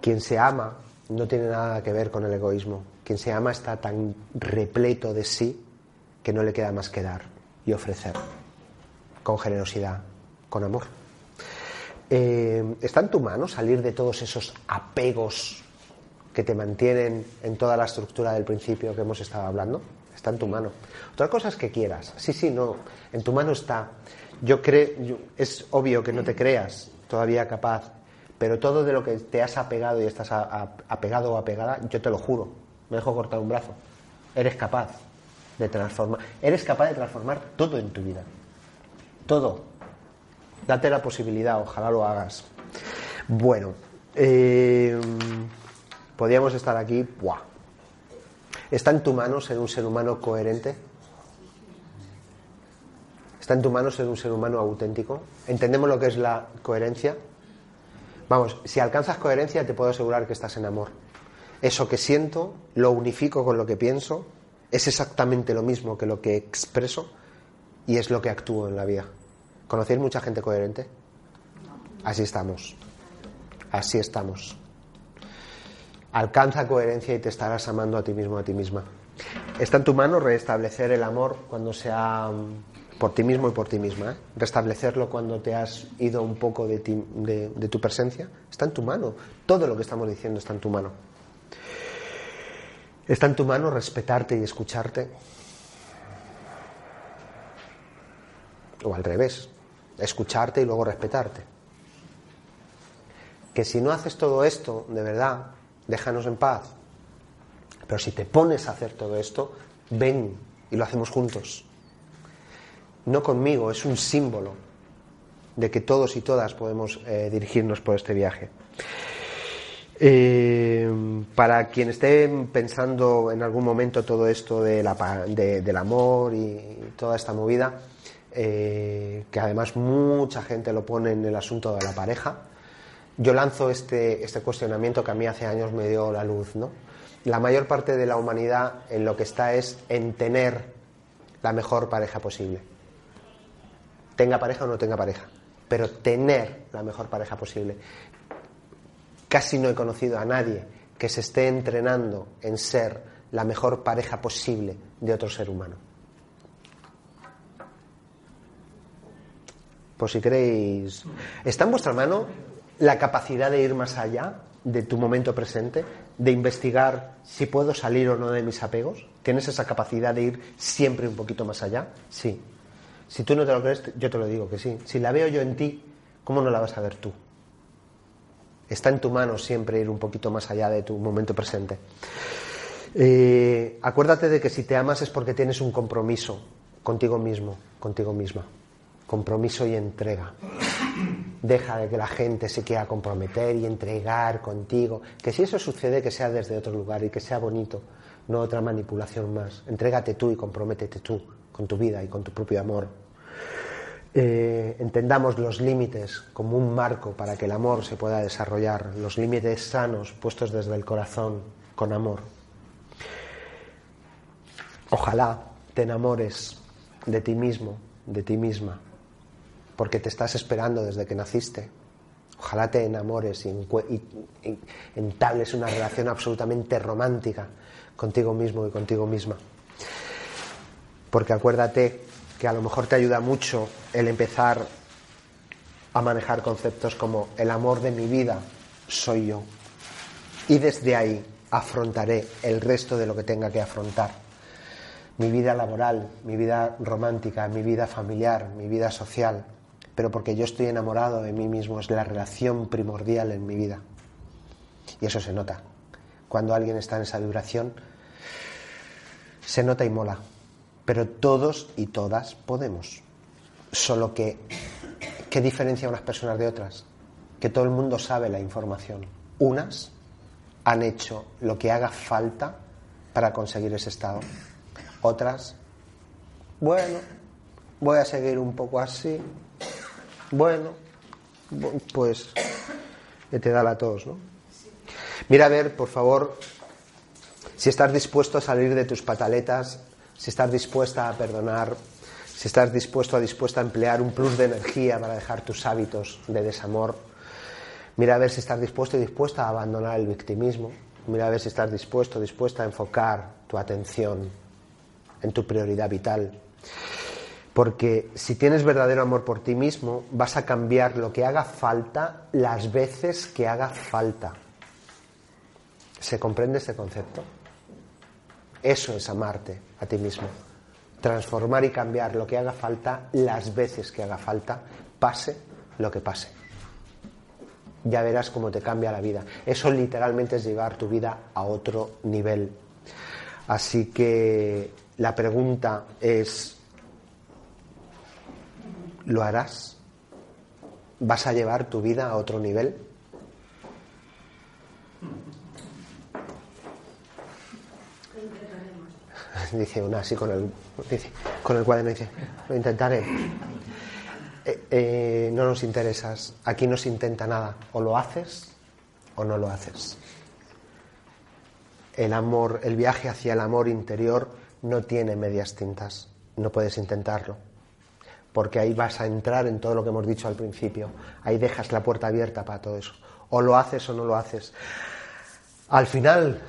Quien se ama no tiene nada que ver con el egoísmo. Quien se ama está tan repleto de sí que no le queda más que dar y ofrecer. Con generosidad, con amor. Eh, ¿Está en tu mano salir de todos esos apegos que te mantienen en toda la estructura del principio que hemos estado hablando? Está en tu mano. Otra cosa es que quieras. Sí, sí, no. En tu mano está. Yo creo, es obvio que no te creas todavía capaz, pero todo de lo que te has apegado y estás a- apegado o apegada, yo te lo juro. Me dejo cortar un brazo. Eres capaz de transformar. Eres capaz de transformar todo en tu vida. Todo. Date la posibilidad, ojalá lo hagas. Bueno, eh, podríamos estar aquí. ¡buah! ¿Está en tu mano ser un ser humano coherente? ¿Está en tu mano ser un ser humano auténtico? ¿Entendemos lo que es la coherencia? Vamos, si alcanzas coherencia te puedo asegurar que estás en amor. Eso que siento lo unifico con lo que pienso, es exactamente lo mismo que lo que expreso y es lo que actúo en la vida. ¿Conocéis mucha gente coherente? Así estamos. Así estamos. Alcanza coherencia y te estarás amando a ti mismo, a ti misma. Está en tu mano restablecer el amor cuando sea mm, por ti mismo y por ti misma. ¿eh? Restablecerlo cuando te has ido un poco de, ti- de- de tu presencia. Está en tu mano. Todo lo que estamos diciendo está en tu mano. Está en tu mano respetarte y escucharte. O al revés, escucharte y luego respetarte. Que si no haces todo esto, de verdad, déjanos en paz. Pero si te pones a hacer todo esto, ven y lo hacemos juntos. No conmigo, es un símbolo de que todos y todas podemos eh, dirigirnos por este viaje. Eh, para quien esté pensando en algún momento todo esto de la de- del amor y toda esta movida, eh, que además mucha gente lo pone en el asunto de la pareja, yo lanzo este, este cuestionamiento que a mí hace años me dio la luz. ¿no? La mayor parte de la humanidad en lo que está es en tener la mejor pareja posible. Tenga pareja o no tenga pareja, pero tener la mejor pareja posible. Casi no he conocido a nadie que se esté entrenando en ser la mejor pareja posible de otro ser humano. Por si queréis, ¿está en vuestra mano la capacidad de ir más allá de tu momento presente, de investigar si puedo salir o no de mis apegos? ¿Tienes esa capacidad de ir siempre un poquito más allá? Sí. Si tú no te lo crees, yo te lo digo que sí. Si la veo yo en ti, ¿cómo no la vas a ver tú? Está en tu mano siempre ir un poquito más allá de tu momento presente. Eh, acuérdate de que si te amas es porque tienes un compromiso contigo mismo, contigo misma. Compromiso y entrega. Deja de que la gente se quiera comprometer y entregar contigo. Que si eso sucede, que sea desde otro lugar y que sea bonito, no otra manipulación más. Entrégate tú y comprométete tú con tu vida y con tu propio amor. Eh, entendamos los límites como un marco para que el amor se pueda desarrollar, los límites sanos puestos desde el corazón, con amor. Ojalá te enamores de ti mismo, de ti misma, porque te estás esperando desde que naciste. Ojalá te enamores y, y entables una relación absolutamente romántica contigo mismo y contigo misma. Porque acuérdate que a lo mejor te ayuda mucho el empezar a manejar conceptos como el amor de mi vida soy yo. Y desde ahí afrontaré el resto de lo que tenga que afrontar. Mi vida laboral, mi vida romántica, mi vida familiar, mi vida social. Pero porque yo estoy enamorado de mí mismo, es la relación primordial en mi vida. Y eso se nota. Cuando alguien está en esa vibración, se nota y mola pero todos y todas podemos. Solo que, ¿qué diferencia unas personas de otras? Que todo el mundo sabe la información. Unas han hecho lo que haga falta para conseguir ese estado. Otras, bueno, voy a seguir un poco así. Bueno, pues te da a todos, ¿no? Mira a ver, por favor, si estás dispuesto a salir de tus pataletas si estás dispuesta a perdonar, si estás dispuesto a dispuesta a emplear un plus de energía para dejar tus hábitos de desamor, mira a ver si estás dispuesto y dispuesta a abandonar el victimismo, mira a ver si estás dispuesto, dispuesta a enfocar tu atención en tu prioridad vital. Porque si tienes verdadero amor por ti mismo, vas a cambiar lo que haga falta las veces que haga falta. ¿Se comprende este concepto? Eso es amarte a ti mismo. Transformar y cambiar lo que haga falta las veces que haga falta, pase lo que pase. Ya verás cómo te cambia la vida. Eso literalmente es llevar tu vida a otro nivel. Así que la pregunta es, ¿lo harás? ¿Vas a llevar tu vida a otro nivel? dice una así con el, con el cuaderno, dice, lo intentaré. Eh, eh, no nos interesas, aquí no se intenta nada, o lo haces o no lo haces. El amor, el viaje hacia el amor interior no tiene medias tintas, no puedes intentarlo, porque ahí vas a entrar en todo lo que hemos dicho al principio, ahí dejas la puerta abierta para todo eso, o lo haces o no lo haces. Al final,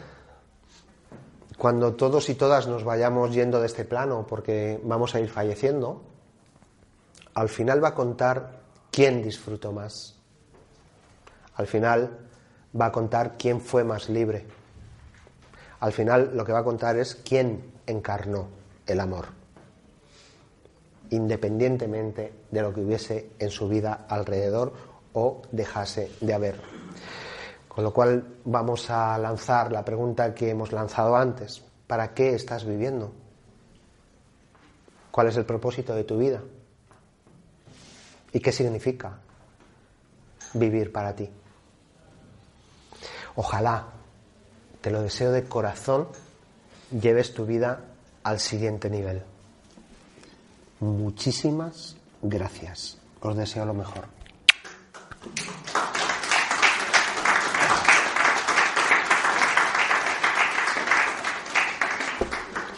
cuando todos y todas nos vayamos yendo de este plano porque vamos a ir falleciendo, al final va a contar quién disfrutó más. Al final va a contar quién fue más libre. Al final lo que va a contar es quién encarnó el amor, independientemente de lo que hubiese en su vida alrededor o dejase de haber. Con lo cual vamos a lanzar la pregunta que hemos lanzado antes. ¿Para qué estás viviendo? ¿Cuál es el propósito de tu vida? ¿Y qué significa vivir para ti? Ojalá, te lo deseo de corazón, lleves tu vida al siguiente nivel. Muchísimas gracias. Os deseo lo mejor.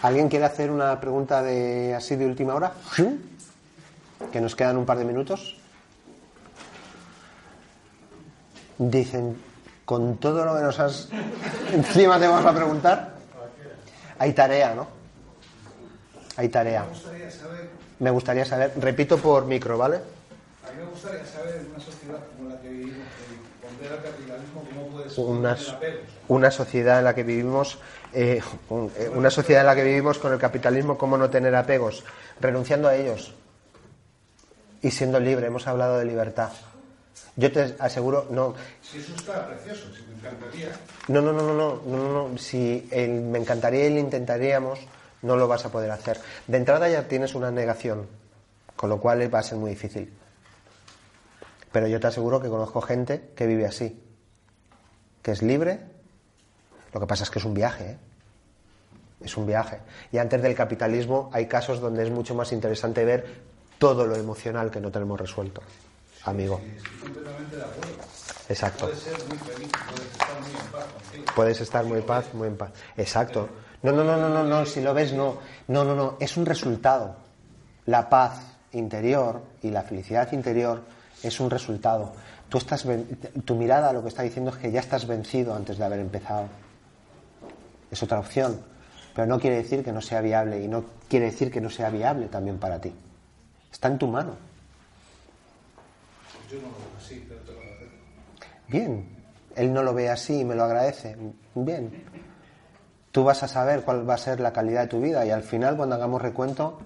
¿Alguien quiere hacer una pregunta de así de última hora? Que nos quedan un par de minutos. Dicen, Con todo lo que nos has encima te vamos a preguntar. Hay tarea, ¿no? Hay tarea. Me gustaría saber, Me gustaría saber, repito por micro, ¿vale? a mí me gustaría saber en una sociedad como la que vivimos, que pondera el capitalismo, cómo puede ser Una, una sociedad en la que vivimos, eh, eh, una sociedad en la que vivimos con el capitalismo, ¿cómo no tener apegos? Renunciando a ellos y siendo libre. Hemos hablado de libertad. Yo te aseguro, no, Si eso está precioso, si me encantaría, No, no, no, no, no, no, no, no. Si el me encantaría y lo intentaríamos, no lo vas a poder hacer. De entrada ya tienes una negación, con lo cual va a ser muy difícil. Pero yo te aseguro que conozco gente que vive así, que es libre. Lo que pasa es que es un viaje, ¿eh? Es un viaje. Y antes del capitalismo hay casos donde es mucho más interesante ver todo lo emocional que no tenemos resuelto, amigo. estoy completamente de acuerdo. Exacto. Puedes ser muy feliz, puedes estar muy en paz contigo. Puedes estar muy paz, muy en paz. Exacto. No, no, no, no, no, no, si lo ves, no. No, no, no, es un resultado. La paz interior y la felicidad interior es un resultado. Tú estás tu mirada lo que está diciendo es que ya estás vencido antes de haber empezado. Es otra opción, pero no quiere decir que no sea viable y no quiere decir que no sea viable también para ti. Está en tu mano. Yo no lo veo así, pero te lo agradezco. Bien, él no lo ve así y me lo agradece. Bien. Tú vas a saber cuál va a ser la calidad de tu vida y al final cuando hagamos recuento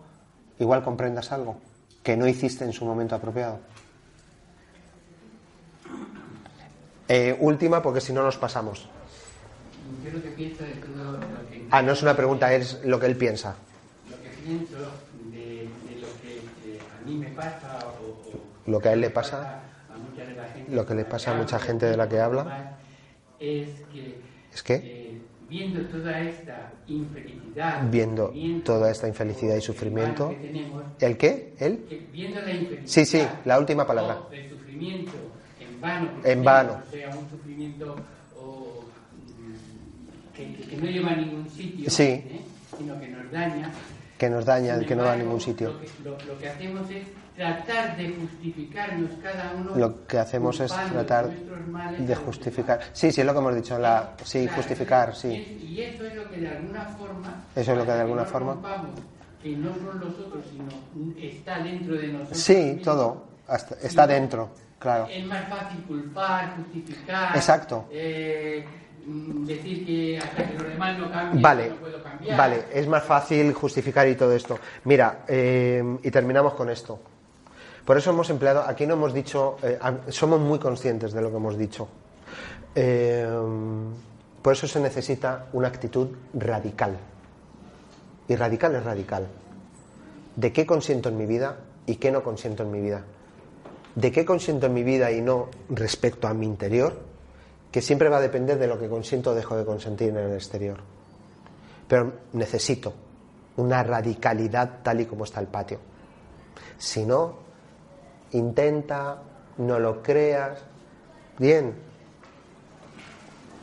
igual comprendas algo que no hiciste en su momento apropiado. Eh, última porque si no nos pasamos. Yo lo que pienso de todo lo que... Ah, no es una pregunta, es lo que él piensa. Lo que pienso de, de lo que a mí me pasa o, o- Lo que a él le pasa, a mucha de la gente lo que le pasa a mucha gente de la que habla. es que, ¿Es que? eh, viendo toda esta infelicidad Viendo sufrimiento, toda esta infelicidad y sufrimiento. que tenemos, ¿El qué? ¿Él? que viendo la infelicidad Sí, sí, la última palabra. el sufrimiento en vano porque En vano. sea un sufrimiento o, mm, que, que- que no lleva a ningún sitio Sí. ¿eh? sino que nos daña Que nos daña, que no va a ningún sitio. Lo que, lo- lo que hacemos es tratar de justificarnos cada uno. Lo que hacemos es tratar de justificar. Sí, sí, es lo que hemos dicho. La, sí, Claro, justificar, sí. Y eso es lo que de alguna forma. Eso es lo que de alguna no forma- rompamos, que no son los otros, sino está dentro de nosotros. Sí, mismos. todo. hasta- está dentro, claro. Es más fácil culpar, justificar. Exacto. eh, mm, decir que hasta que los demás no cambien, Vale, no puedo cambiar. vale, es más fácil justificar y todo esto. Mira, eh, y terminamos con esto. Por eso hemos empleado, aquí no hemos dicho, eh, somos muy conscientes de lo que hemos dicho. Eh, por eso se necesita una actitud radical. Y radical es radical. ¿De qué consiento en mi vida y qué no consiento en mi vida? ¿De qué consiento en mi vida y no respecto a mi interior? Que siempre va a depender de lo que consiento o dejo de consentir en el exterior. Pero necesito una radicalidad tal y como está el patio. Si no, intenta, no lo creas, bien,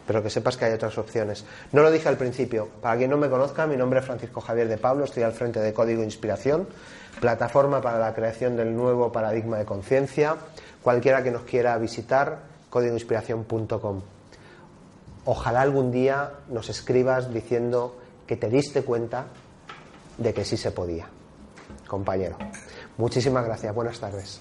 pero que sepas que hay otras opciones. No lo dije al principio, para quien no me conozca, mi nombre es Francisco Javier de Pablo, estoy al frente de Código Inspiración, plataforma para la creación del nuevo paradigma de conciencia. Cualquiera que nos quiera visitar, códigoinspiración.com. Ojalá algún día nos escribas diciendo que te diste cuenta de que sí se podía, compañero. Muchísimas gracias, buenas tardes.